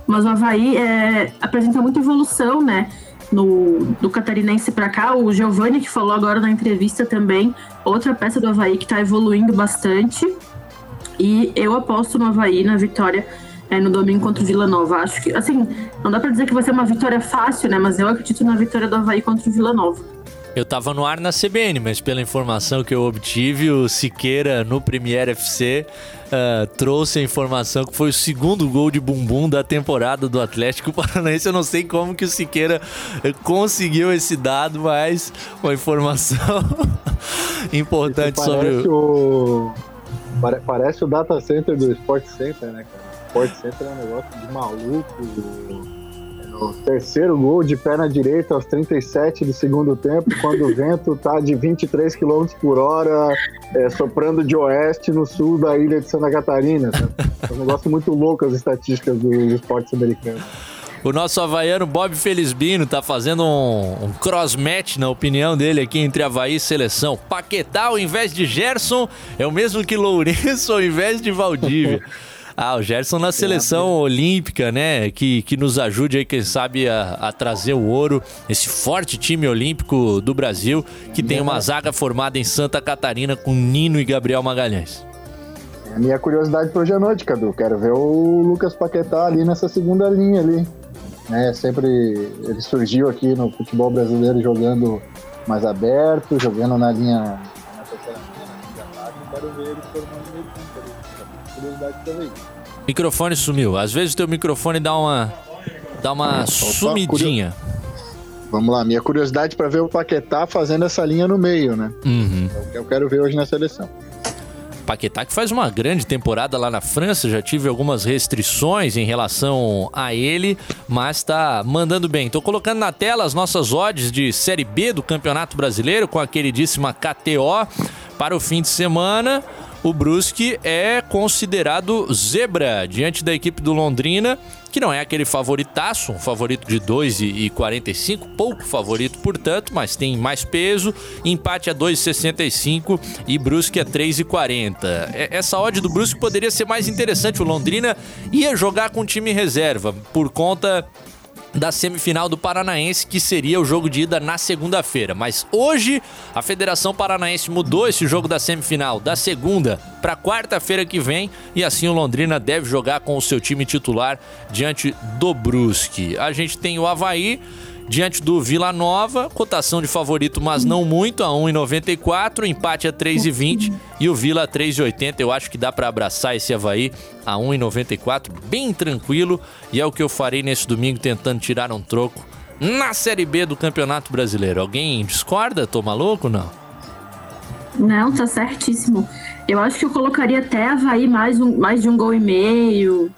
Mas o Havaí é, apresenta muita evolução, né? No, do catarinense para cá. O Giovanni, que falou agora na entrevista também, outra peça do Havaí que está evoluindo bastante. E eu aposto no Havaí na vitória é, no domingo contra o Vila Nova. Acho que, assim, não dá para dizer que vai ser uma vitória fácil, né? Mas eu acredito na vitória do Havaí contra o Vila Nova. Eu tava no ar na CBN, mas pela informação que eu obtive, o Siqueira no Premier FC uh, ah, trouxe a informação que foi o segundo gol de bumbum da temporada do Atlético Paranaense. Eu não sei como que o Siqueira conseguiu esse dado, mas uma informação importante sobre o... Parece o data center do Sport Center, né, cara? Sport Center é um negócio de maluco. O terceiro gol de perna direita aos 37 do segundo tempo, quando o vento tá de 23 km por hora, é, soprando de oeste no sul da ilha de Santa Catarina. Tá? É um negócio muito louco as estatísticas do, do esporte americano. O nosso havaiano Bob Felizbino tá fazendo um, um cross-match, na opinião dele, aqui entre Havaí e seleção. Paquetá ao invés de Gerson é o mesmo que Lourenço ao invés de Valdívia. Ah, o Gerson na seleção olímpica, né? Que, que nos ajude aí, quem sabe, a, a trazer o ouro. Esse forte time olímpico do Brasil, que tem uma zaga formada em Santa Catarina com Nino e Gabriel Magalhães. É a minha curiosidade para hoje à noite, Cadu. Quero ver o Lucas Paquetá ali nessa segunda linha ali. É, sempre ele surgiu aqui no futebol brasileiro jogando mais aberto, jogando na linha na terceira linha, na linha de ataque. Quero ver ele formando meio campo ali curiosidade também. Microfone sumiu. Às vezes o teu microfone dá uma dá uma sumidinha. Vamos lá, minha curiosidade para ver o Paquetá fazendo essa linha no meio, né? Uhum. É o que eu quero ver hoje na seleção. Paquetá que faz uma grande temporada lá na França, já tive algumas restrições em relação a ele, mas tá mandando bem. Tô colocando na tela as nossas odds de Série B do Campeonato Brasileiro com a queridíssima KTO para o fim de semana. o Brusque é considerado zebra diante da equipe do Londrina, que não é aquele favoritaço, um favorito de 2,45, pouco favorito, portanto, mas tem mais peso. Empate a 2,65 e Brusque a 3,40. É, essa odd do Brusque poderia ser mais interessante. O Londrina ia jogar com time reserva por conta da semifinal do Paranaense, que seria o jogo de ida na segunda-feira. Mas hoje a Federação Paranaense mudou esse jogo da semifinal da segunda para quarta-feira que vem e assim o Londrina deve jogar com o seu time titular diante do Brusque. A gente tem o Havaí diante do Vila Nova, cotação de favorito, mas não muito, a 1,94, empate a 3,20 e o Vila a 3,80. Eu acho que dá para abraçar esse Havaí a 1,94, bem tranquilo, e é o que eu farei nesse domingo tentando tirar um troco na Série B do Campeonato Brasileiro. Alguém discorda? Tô maluco não? Não, tá certíssimo. Eu acho que eu colocaria até Havaí mais, um, mais de um gol e meio.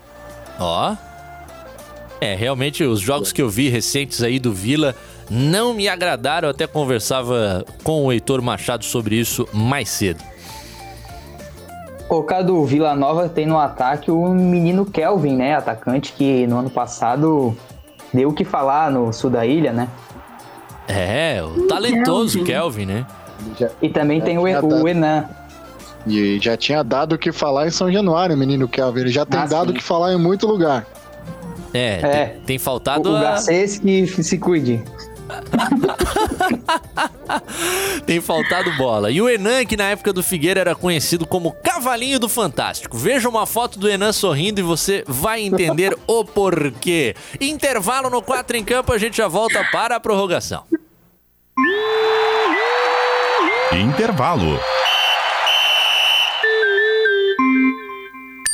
Ó, é, realmente os jogos que eu vi recentes aí do Vila não me agradaram. Eu até conversava com o Heitor Machado sobre isso mais cedo. O Cadu, Vila Nova tem no ataque o menino Kelvin, né? Atacante que no ano passado deu o que falar no sul da ilha, né? É, o talentoso Kelvin, né? Já, e também tem o, o Enan. E já tinha dado o que falar em São Januário, o menino Kelvin. Ele já tem ah, dado o que falar em muito lugar. É, é. Tem, tem, faltado o, o Garcês que se cuide. Tem faltado bola. E o Enan, que na época do Figueira era conhecido como Cavalinho do Fantástico. Veja uma foto do Enan sorrindo e você vai entender o porquê. Intervalo no 4 em campo, a gente já volta para a prorrogação. Intervalo.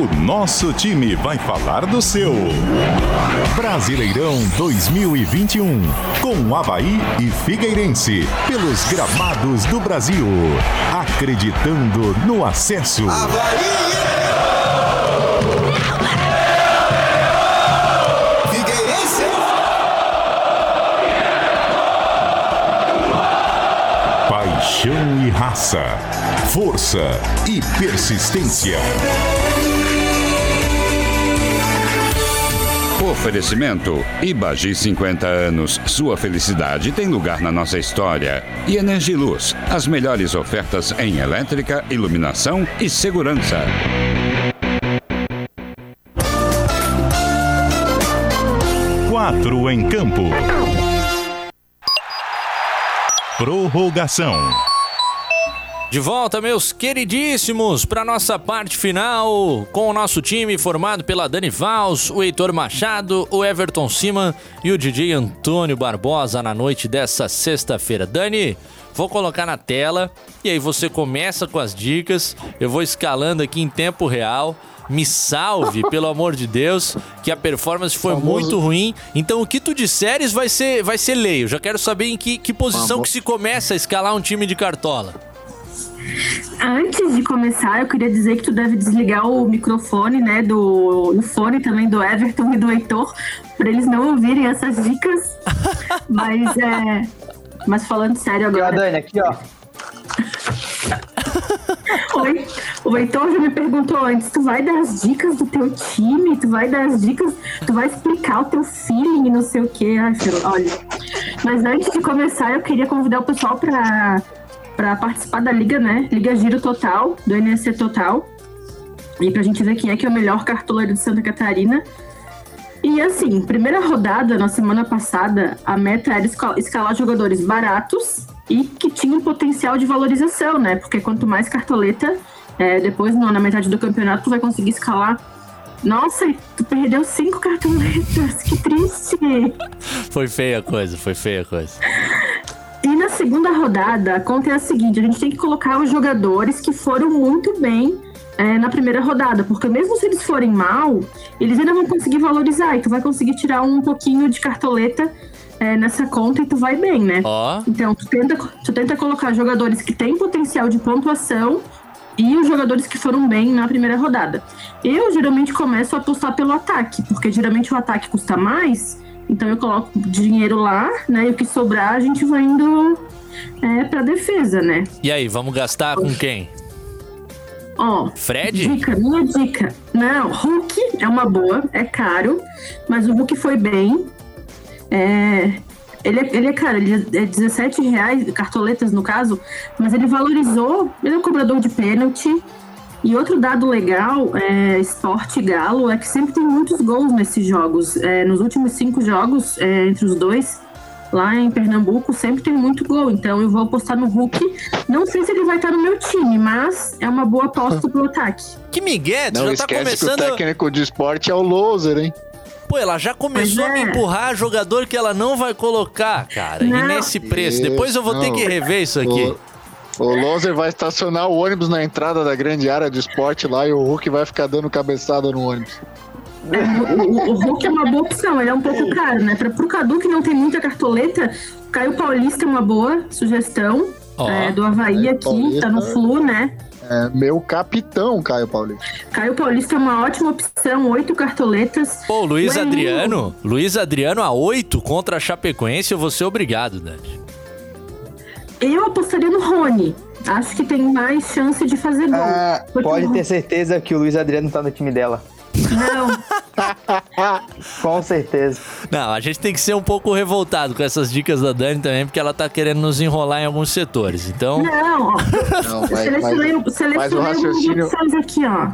O nosso time vai falar do seu. Brasileirão 2021. Com Havaí e Figueirense. Pelos gramados do Brasil. Acreditando no acesso. Havaí! paixão e raça, força e persistência. Oferecimento Ibagi 50 anos. Sua felicidade tem lugar na nossa história. E Energiluz, as melhores ofertas em elétrica, iluminação e segurança. Quatro em campo. Prorrogação. De volta, meus queridíssimos, para nossa parte final, com o nosso time formado pela Dani Vals, o Heitor Machado, o Everton Siman e o DJ Antônio Barbosa na noite dessa sexta-feira. Dani, vou colocar na tela e aí você começa com as dicas. Eu vou escalando aqui em tempo real. Me salve, pelo amor de Deus, que a performance foi Famoso. muito ruim. Então o que tu disseres vai ser, vai ser leio. Já quero saber em que, que posição que se começa a escalar um time de cartola. Antes de começar, eu queria dizer que tu deve desligar o microfone, né, do o fone também do Everton e do Heitor, para eles não ouvirem essas dicas. mas é, mas falando sério agora. Aqui, ó, Dani, aqui, ó. Oi, o Heitor já me perguntou antes, tu vai dar as dicas do teu time, tu vai dar as dicas, tu vai explicar o teu feeling e não sei o que. Ai, filho, olha. Mas antes de começar, eu queria convidar o pessoal pra, pra participar da Liga, né? Liga Giro Total, do NSC Total. E pra gente ver quem é que é o melhor cartoleiro de Santa Catarina. E assim, primeira rodada, na semana passada, a meta era esca- escalar jogadores baratos e que tinham potencial de valorização, né? Porque quanto mais cartoleta, é, depois na metade do campeonato, tu vai conseguir escalar. Nossa, tu perdeu cinco cartoletas, que triste! Foi feia a coisa, foi feia a coisa. Na segunda rodada, a conta é a seguinte: a gente tem que colocar os jogadores que foram muito bem é, na primeira rodada, porque mesmo se eles forem mal, eles ainda vão conseguir valorizar e tu vai conseguir tirar um pouquinho de cartoleta é, nessa conta e tu vai bem, né? Ó. Então, tu tenta, tu tenta colocar jogadores que têm potencial de pontuação e os jogadores que foram bem na primeira rodada. Eu geralmente começo a apostar pelo ataque, porque geralmente o ataque custa mais, então eu coloco dinheiro lá, né? E o que sobrar a gente vai indo é, pra defesa, né? E aí, vamos gastar com quem? Ó, Fred? Dica, minha dica. Não, Hulk é uma boa, é caro, mas o Hulk foi bem. É, ele, é, ele é caro, ele é 17 reais, cartoletas no caso, mas ele valorizou, ele é um cobrador de pênalti. E outro dado legal, é, esporte galo, é que sempre tem muitos gols nesses jogos. É, nos últimos cinco jogos, é, entre os dois, lá em Pernambuco, sempre tem muito gol. Então eu vou apostar no Hulk. Não sei se ele vai estar no meu time, mas é uma boa aposta pro ataque. Que Miguel, Não já tá esquece começando. que o técnico de esporte é o loser, hein? Pô, ela já começou a me empurrar jogador que ela não vai colocar, cara. E Não. nesse preço. Depois eu vou ter Não. que rever isso aqui. O, o loser vai estacionar o ônibus na entrada da grande área de esporte lá e o Hulk vai ficar dando cabeçada no ônibus. O, o- o Hulk é uma boa opção, ele é um pouco caro, né? Pra, pro Cadu, que não tem muita cartoleta, Caio Paulista é uma boa sugestão. Ó, é, do Havaí Caio aqui, Paulista. tá no Flu, né? É meu capitão, Caio Paulista. Caio Paulista é uma ótima opção, oito cartoletas. Pô, Luiz O Elinho- Adriano. Luiz Adriano a 8 contra a Chapecoense, eu vou ser obrigado, Dani. Eu apostaria no Rony. Acho que tem mais chance de fazer gol. Ah, pode ter certeza que o Luiz Adriano tá no time dela. Não. Com certeza. Não, a gente tem que ser um pouco revoltado com essas dicas da Dani também, porque ela tá querendo nos enrolar em alguns setores. Então. Não. Não, mas- selecionei, mas- selecionei mas o algumas raciocínio- opções aqui, ó.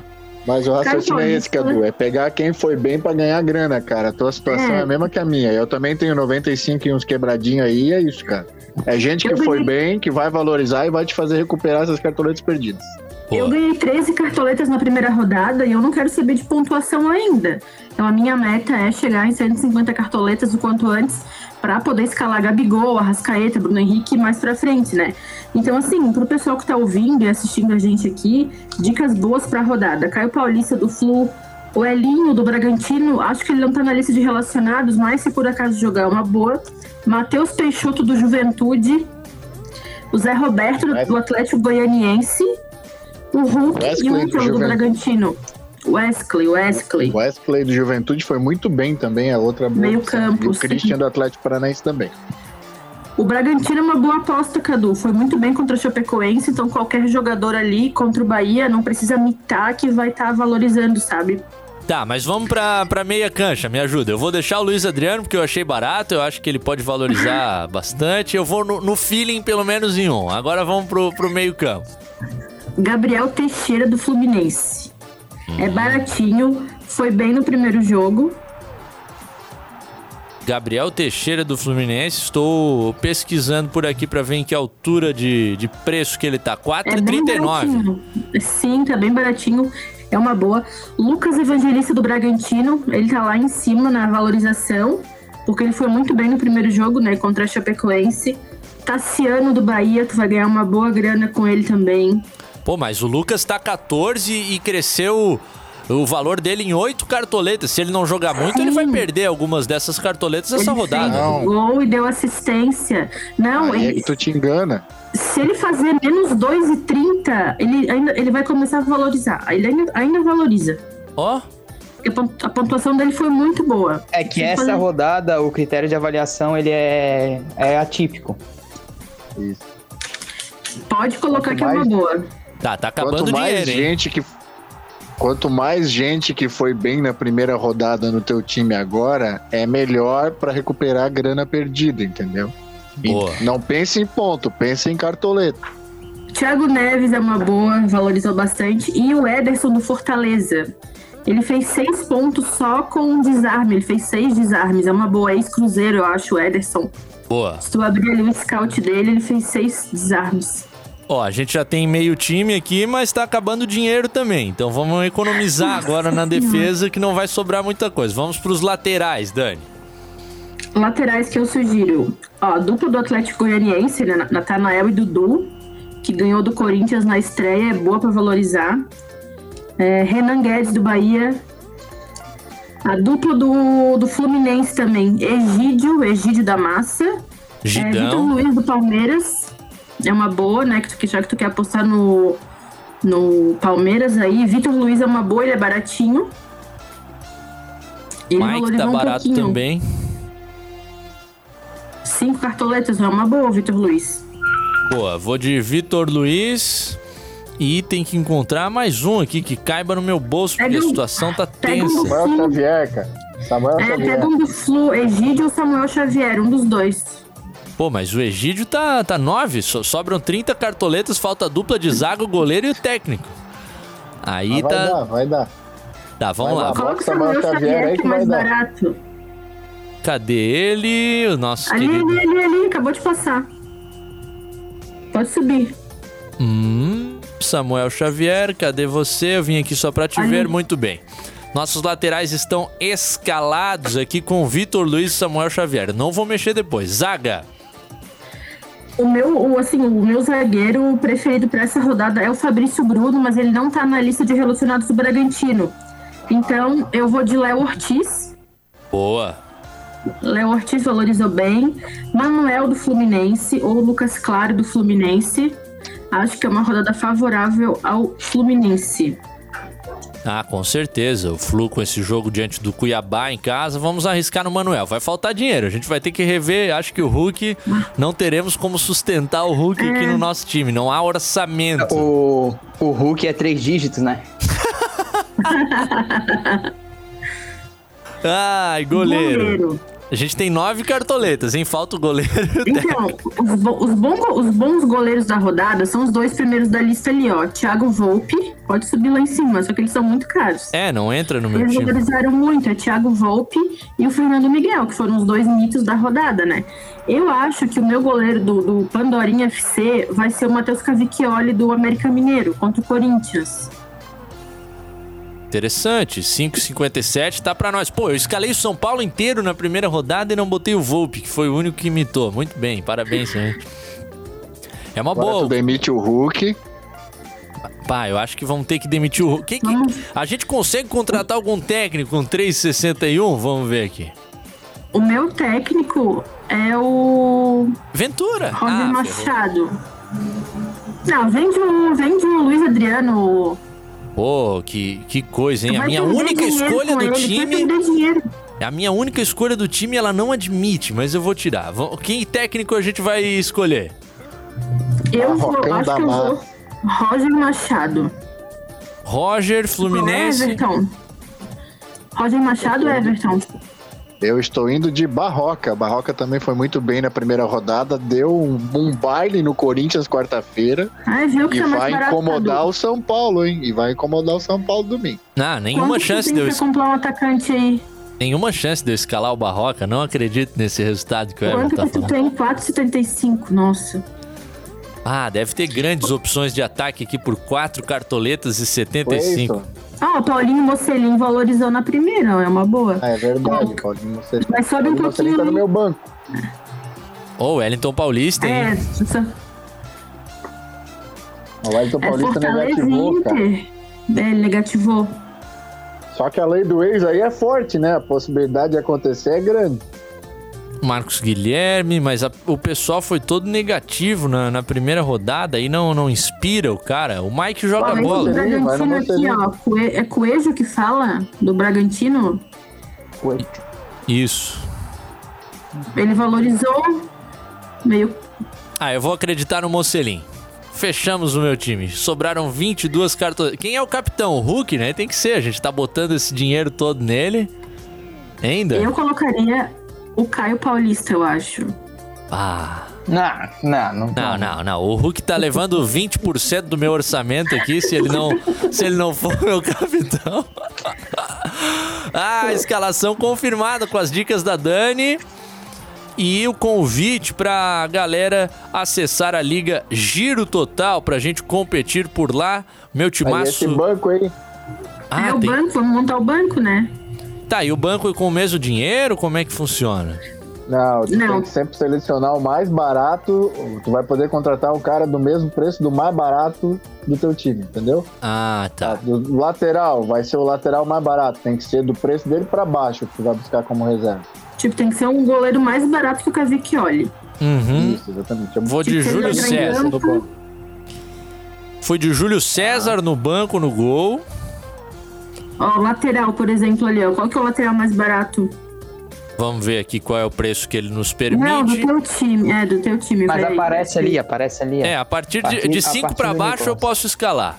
Mas o raciocínio é esse. Cadu. É pegar quem foi bem pra ganhar grana, cara. A tua situação é. É. a mesma que a minha. Eu também tenho 95 e uns quebradinhos aí, e é isso, cara. É gente que foi bem, que vai valorizar e vai te fazer recuperar essas cartoletas perdidas. Eu ganhei 13 cartoletas na primeira rodada e eu não quero saber de pontuação ainda. Então a minha meta é chegar em 150 cartoletas o quanto antes para poder escalar Gabigol, Arrascaeta, Bruno Henrique mais pra frente, né? Então assim, pro pessoal que tá ouvindo e assistindo a gente aqui, dicas boas pra rodada. Caio Paulista do Flu, o Elinho do Bragantino, acho que ele não tá na lista de relacionados, mas se por acaso jogar é uma boa. Matheus Peixoto do Juventude, o Zé Roberto do, do Atlético Goianiense, o Hulk e Wesley o do Ítalo do Juventude. Bragantino. Wesley, Wesley. O Wesley do Juventude foi muito bem também, a outra boa. Meio campo, E o sim. Christian do Atlético Paranaense também. O Bragantino é uma boa aposta, Cadu. Foi muito bem contra o Chapecoense, então qualquer jogador ali contra o Bahia não precisa mitar que vai estar valorizando, sabe? Tá, mas vamos pra, pra meia cancha, me ajuda. Eu vou deixar o Luiz Adriano, porque eu achei barato, eu acho que ele pode valorizar bastante. Eu vou no, no feeling, pelo menos em um. Agora vamos pro, pro meio campo. Gabriel Teixeira do Fluminense. É baratinho, foi bem no primeiro jogo. Gabriel Teixeira do Fluminense, estou pesquisando por aqui pra ver em que altura de, de preço que ele tá. É bem 4,39. baratinho. Sim, tá bem baratinho. É uma boa. Lucas Evangelista do Bragantino, ele tá lá em cima na valorização, porque ele foi muito bem no primeiro jogo, né, contra a Chapecoense. Tassiano do Bahia, tu vai ganhar uma boa grana com ele também. Pô, mas o Lucas tá 14 e cresceu o valor dele em 8 cartoletas. Se ele não jogar muito, ele vai perder algumas dessas cartoletas essa ele rodada. fez gol e deu assistência. Não, Aí é ele- que tu te engana. Se ele fazer menos 2,30, ele ainda ele vai começar a valorizar. Ele ainda, ainda valoriza. Ó. Porque a pon- a pontuação dele foi muito boa. É que ele essa fazer- rodada, o critério de avaliação, ele é, é atípico. Isso. Pode colocar Quanto que é uma mais- boa. Tá, tá acabando Quanto o mais dinheiro, hein? gente que Quanto mais gente que foi bem na primeira rodada no teu time agora, é melhor pra recuperar a grana perdida, entendeu? E Boa. não pense em ponto, pense em cartoleta. Thiago Neves é uma boa, valorizou bastante. E o Ederson do Fortaleza. Ele fez seis pontos só com um desarme. Ele fez seis desarmes. É uma boa ex-cruzeiro, eu acho, o Ederson. Boa. Se tu abrir ali o scout dele, ele fez seis desarmes. Ó, a gente já tem meio time aqui, mas tá acabando o dinheiro também. Então vamos economizar agora na defesa, que não vai sobrar muita coisa. Vamos pros laterais, Dani. Laterais que eu sugiro. Ó, dupla do Atlético Goianiense, né? Natanael e Dudu, que ganhou do Corinthians na estreia, é boa pra valorizar. É, Renan Guedes do Bahia. A dupla do, do Fluminense também. Egídio, Egídio da Massa. É, Gidão. Vitor Luiz do Palmeiras. É uma boa, né? Que tu, que já que tu quer apostar no, no Palmeiras aí. Vitor Luiz é uma boa, ele é baratinho. Ele Mike tá um barato pouquinho. também. Cinco cartoletas, é uma boa, Vitor Luiz. Boa, vou de Vitor Luiz. E tem que encontrar mais um aqui que caiba no meu bolso, porque a um- situação tá pega um tensa. Samuel Xavier, cara. Samuel É, Xavier. pega um do Flu, Egídio ou Samuel Xavier, um dos dois. Pô, mas o Egídio tá, tá nove, so- sobram 30 cartoletas, falta a dupla de zaga, o goleiro e o técnico. Aí Ah, vai tá. dar, vai dar. Tá, vamos Vai lá. Coloca o Samuel Xavier Xavier, aí que é mais vai barato. Cadê ele? O nosso Ali, querido. ali, ali, ali, acabou de passar. Pode subir. Hum, Samuel Xavier, cadê você? Eu vim aqui só pra te Ali. ver. Muito bem. Nossos laterais estão escalados aqui com Vitor Luiz e Samuel Xavier. Não vou mexer depois. Zaga. O meu, o, assim, o meu zagueiro preferido pra essa rodada é o Fabrício Bruno, mas ele não tá na lista de relacionados do Bragantino. Então, eu vou de Léo Ortiz. Boa. Léo Ortiz valorizou bem. Manuel do Fluminense ou Lucas Claro do Fluminense. Acho que é uma rodada favorável ao Fluminense. Ah, com certeza. O Flu com esse jogo diante do Cuiabá em casa, vamos arriscar no Manuel. Vai faltar dinheiro. A gente vai ter que rever. Acho que o Hulk não teremos como sustentar o Hulk aqui no nosso time. Não há orçamento. O, o Hulk é três dígitos, né? Ai, goleiro. Goleiro. A gente tem nove cartoletas, hein? Falta o goleiro. Então, os, bo- os bom- os bons goleiros da rodada são os dois primeiros da lista ali, ó. Thiago Volpe, pode subir lá em cima, só que eles são muito caros. É, não entra no meu Eles time. valorizaram muito, é Thiago Volpe e o Fernando Miguel, que foram os dois mitos da rodada, né? Eu acho que o meu goleiro do, do Pandorinha FC vai ser o Matheus Cavicchioli do América Mineiro, contra o Corinthians. Interessante. 5,57 tá pra nós. Pô, eu escalei o São Paulo inteiro na primeira rodada e não botei o Volpe, que foi o único que imitou. Muito bem, parabéns, gente. É uma Agora boa. tu demite o Hulk. Pá, eu acho que vamos ter que demitir o Hulk. A gente consegue contratar algum técnico com 3,61? Vamos ver aqui. O meu técnico é o Ventura. Roger Ah, ferrou. Machado. Não, vende o, vende o Luiz Adriano. Pô, que, que coisa, hein? A minha única escolha do time. A minha única escolha do time ela não admite, mas eu vou tirar. Vamos- Que técnico a gente vai escolher? Eu vou, acho que eu vou. Roger Machado. Roger, Fluminense. Everton. Roger Machado, Everton. Eu estou indo de Barroca. Barroca também foi muito bem na primeira rodada. Deu um, um baile no Corinthians quarta-feira. Ah, viu que E vai incomodar o São Paulo, hein? E vai incomodar o São Paulo domingo. Ah, nenhuma Quanto chance tem de eu pra es- comprar um atacante aí? nenhuma chance de eu escalar o Barroca. Não acredito nesse resultado que o Everton Quanto tá que tu falando. tem? 4,75. Nossa. Ah, deve ter grandes opções de ataque aqui por 4 cartoletas e 75. Ah, o Paulinho Mocelin valorizou na primeira, é uma boa. É verdade, Paulinho. Você, Mas sobe um pouquinho. tá no meu banco. Ô, Wellington Paulista, hein? É, essa- O Wellington é Paulista negativou, cara. É, ele negativou. Só que a lei do ex aí é forte, né? A possibilidade de acontecer é grande. Marcos Guilherme, mas a- o pessoal foi todo negativo na, na primeira rodada e não, não inspira o cara. O Mike joga esse bola. Bragantino aqui, ó. Cue- É Coelho que fala do Bragantino? Isso. Ele valorizou meio. Ah, eu vou acreditar no Mocelin. Fechamos o meu time. Sobraram 22 cartoletas. Quem é o capitão? O Hulk, né? Tem que ser. A gente tá botando esse dinheiro todo nele. Ainda? Eu colocaria o Caio Paulista, eu acho. Ah. Não, não, não. Não, não, não. O Hulk tá levando 20% do meu orçamento aqui se ele não, se ele não for meu capitão. ah, escalação confirmada com as dicas da Dani. E o convite pra galera acessar a liga Giro Total pra gente competir por lá. Meu Aí timaço. esse banco aí. Ah, é o tem- banco, vamos montar o banco, né? Tá, e o banco com o mesmo dinheiro? Como é que funciona? Não, tu Não. tem que sempre selecionar o mais barato. Tu vai poder contratar um cara do mesmo preço do mais barato do teu time, entendeu? Ah, tá. Do lateral, vai ser o lateral mais barato. Tem que ser do preço dele pra baixo que tu vai buscar como reserva. Tipo, tem que ser um goleiro mais barato que o Cavicchioli. Uhum. Isso, exatamente. Vou de Tipo, Júlio César. Foi de Júlio César no banco, no gol. Ó, lateral, por exemplo, ali, ó. Qual que é o lateral mais barato? Vamos ver aqui qual é o preço que ele nos Não, do permite. teu time. É, do teu time. Mas aparece ali, aparece ali. ó. É, a partir de, Partir- de a 5 partir pra do baixo eu posso escalar.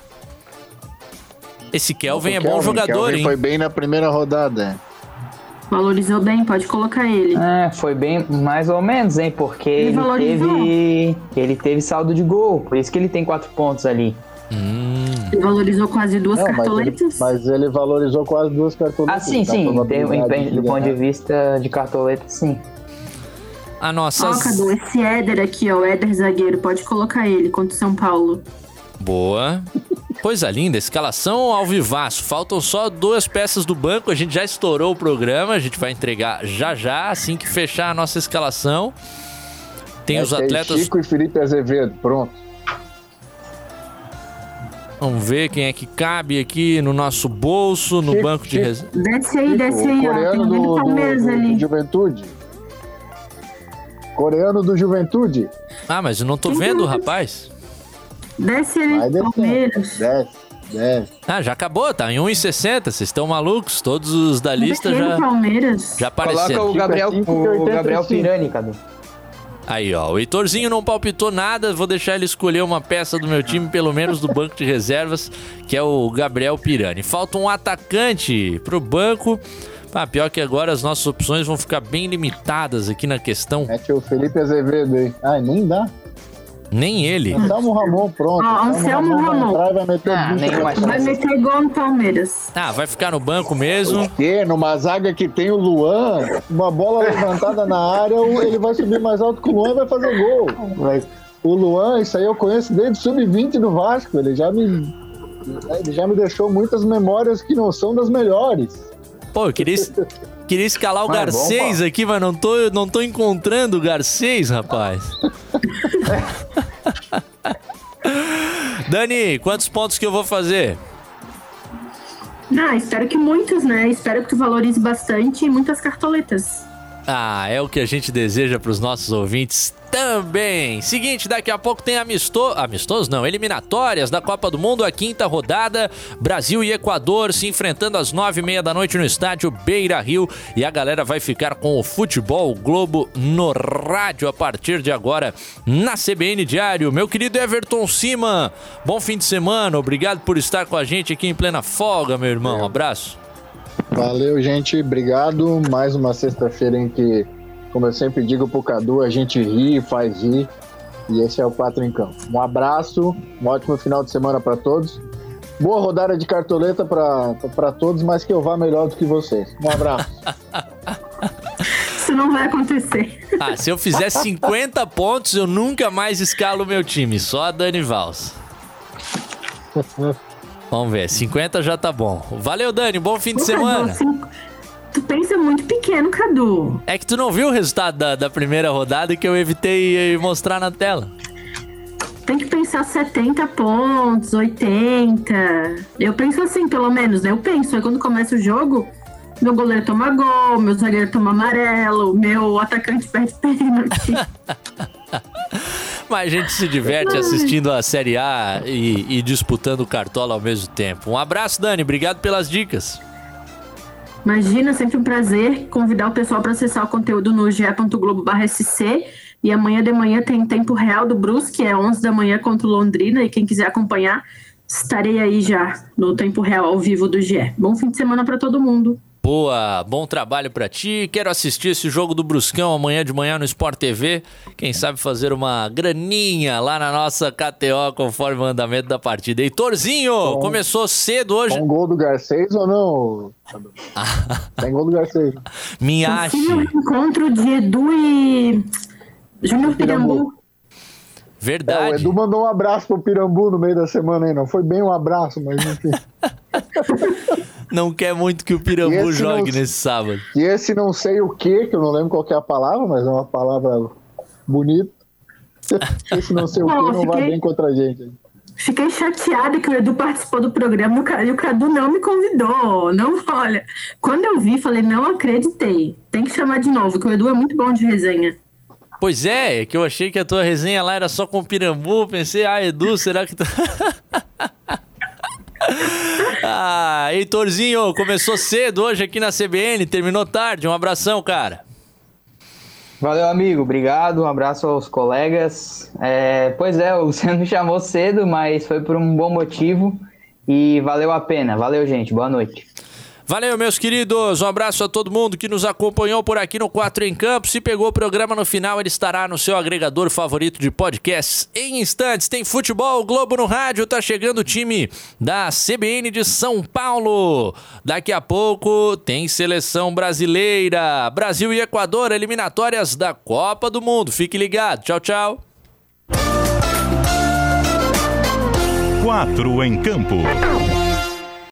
Esse Kelvin é O bom Kelvin, jogador, Kelvin hein? Foi bem na primeira rodada. Valorizou bem, pode colocar ele. É, foi bem mais ou menos, hein? Porque Ele ele, teve. Ele teve saldo de gol. Por isso que ele tem quatro pontos ali. Hum. Ele valorizou quase duas Não, mas, ele, cartoletas. mas ele valorizou quase duas cartoletas. Ah, sim, Dá sim. Em probabilidade termo- em- de do ponto de ganhar. vista de cartoleta, sim. A nossa. Ó, Cadu, esse Éder aqui, ó, o Éder zagueiro, pode colocar ele contra o São Paulo. Boa. Coisa linda, escalação ao vivaço. Faltam só duas peças do banco. A gente já estourou o programa. A gente vai entregar já já, assim que fechar a nossa escalação. Tem os Esse aí, atletas. Chico e Felipe Azevedo, pronto. Vamos ver quem é que cabe aqui no nosso bolso, no Chico, banco de reserva. Desce aí, desce o aí, ó. Tem do, do, Palmeiras do- ali. do Juventude. Coreano do Juventude. Ah, mas eu não tô Quem vendo, é? rapaz. Desce descendo. Palmeiras. Desce, desce. Ah, já acabou, tá em 1,60. Vocês estão malucos? Todos os da lista Desce aí, já, Palmeiras. já Coloca apareceram. o Gabriel, o 5,85. Gabriel Pirani, Cadu. Aí, ó, o Heitorzinho não palpitou nada, vou deixar ele escolher uma peça do meu time, pelo menos do banco de reservas, que é o Gabriel Pirani. Falta um atacante pro banco. Ah, pior que agora as nossas opções vão ficar bem limitadas aqui na questão. Mete o Felipe Azevedo aí. Ai, nem dá. Nem ele. Anselmo Ramon, pronto. Ó, Anselmo vai Ramon. e vai meter Ah. Vai meter gol no Palmeiras. Ah, vai ficar no banco mesmo. Porque numa zaga que tem o Luan, uma bola levantada na área, o- ele vai subir mais alto que o Luan e vai fazer gol. Mas o Luan, isso aí eu conheço desde sub-20 do Vasco. Ele já me. Ele já me deixou muitas memórias que não são das melhores. Pô, eu queria, queria escalar o é bom, Garcês pô. aqui, mas não tô, não tô encontrando o Garcês, rapaz. Dani, quantos pontos que eu vou fazer? Ah, espero que muitos, né? Espero que tu valorize bastante e muitas cartoletas. Ah, é o que a gente deseja para os nossos ouvintes também. Seguinte, daqui a pouco tem amistoso, amistoso não, eliminatórias da Copa do Mundo, a quinta rodada, Brasil e Equador se enfrentando às nove e meia da noite no estádio Beira Rio e a galera vai ficar com o futebol Globo no rádio a partir de agora na CBN Diário. Meu querido Everton Siman, bom fim de semana, obrigado por estar com a gente aqui em plena folga, meu irmão, um abraço. Valeu, gente. Obrigado. Mais uma sexta-feira em que, como eu sempre digo pro Cadu, a gente ri, faz rir. E esse é o 4 em Campo. Um abraço, um ótimo final de semana para todos. Boa rodada de cartoleta para todos, mas que eu vá melhor do que vocês. Um abraço. Isso não vai acontecer. Ah, se eu fizer 50 pontos, eu nunca mais escalo o meu time, só a Dani Vals. Vamos ver, 50 já tá bom. Valeu, Dani, bom fim de Ô, Cadu, semana. tu pensa muito pequeno, Cadu. É que tu não viu o resultado da, da primeira rodada que eu evitei eh, mostrar na tela. Tem que pensar 70 pontos, 80. Eu penso assim, pelo menos, né? Eu penso, aí quando começa o jogo, meu goleiro toma gol, meu zagueiro toma amarelo, meu atacante perde pênalti. Mas a gente se diverte assistindo a Série A e, e disputando o Cartola ao mesmo tempo. Um abraço, Dani, obrigado pelas dicas. Imagina, sempre um prazer convidar o pessoal para acessar o conteúdo no ge.globo.sc. E amanhã de manhã tem tempo real do Brusque, é 11 da manhã contra o Londrina. E quem quiser acompanhar, estarei aí já no tempo real ao vivo do GE. Bom fim de semana para todo mundo. Boa, bom trabalho para ti. Quero assistir esse jogo do Bruscão amanhã de manhã no Sport TV. Quem sabe fazer uma graninha lá na nossa KTO conforme o andamento da partida. Heitorzinho, com, começou cedo hoje. Com gol do Garcês ou não? Tem gol do Garcês. Minhache. encontro de Edu e Júnior Pirambu. Verdade. É, o Edu mandou um abraço pro Pirambu no meio da semana aí, não foi bem um abraço, mas enfim. não quer muito que o Pirambu jogue não, nesse sábado. E esse não sei o que, que eu não lembro qual é a palavra, mas é uma palavra bonita. Esse não sei o que não fiquei, vai bem contra a gente. Fiquei chateada que o Edu participou do programa e o Cadu não me convidou. Não, olha. Quando eu vi, falei, não acreditei. Tem que chamar de novo, que o Edu é muito bom de resenha. Pois é, é que eu achei que a tua resenha lá era só com o Pirambu. Pensei, ah, Edu, será que. Tá... ah, Heitorzinho, começou cedo hoje aqui na CBN, terminou tarde. Um abração, cara. Valeu, amigo. Obrigado. Um abraço aos colegas. É, pois é, você me chamou cedo, mas foi por um bom motivo e valeu a pena. Valeu, gente. Boa noite. Valeu, meus queridos. Um abraço a todo mundo que nos acompanhou por aqui no 4 em Campo. Se pegou o programa no final, ele estará no seu agregador favorito de podcasts. Em instantes, tem futebol, Globo no rádio. Tá chegando o time da CBN de São Paulo. Daqui a pouco tem seleção brasileira. Brasil e Equador, eliminatórias da Copa do Mundo. Fique ligado. Tchau, tchau. 4 em Campo.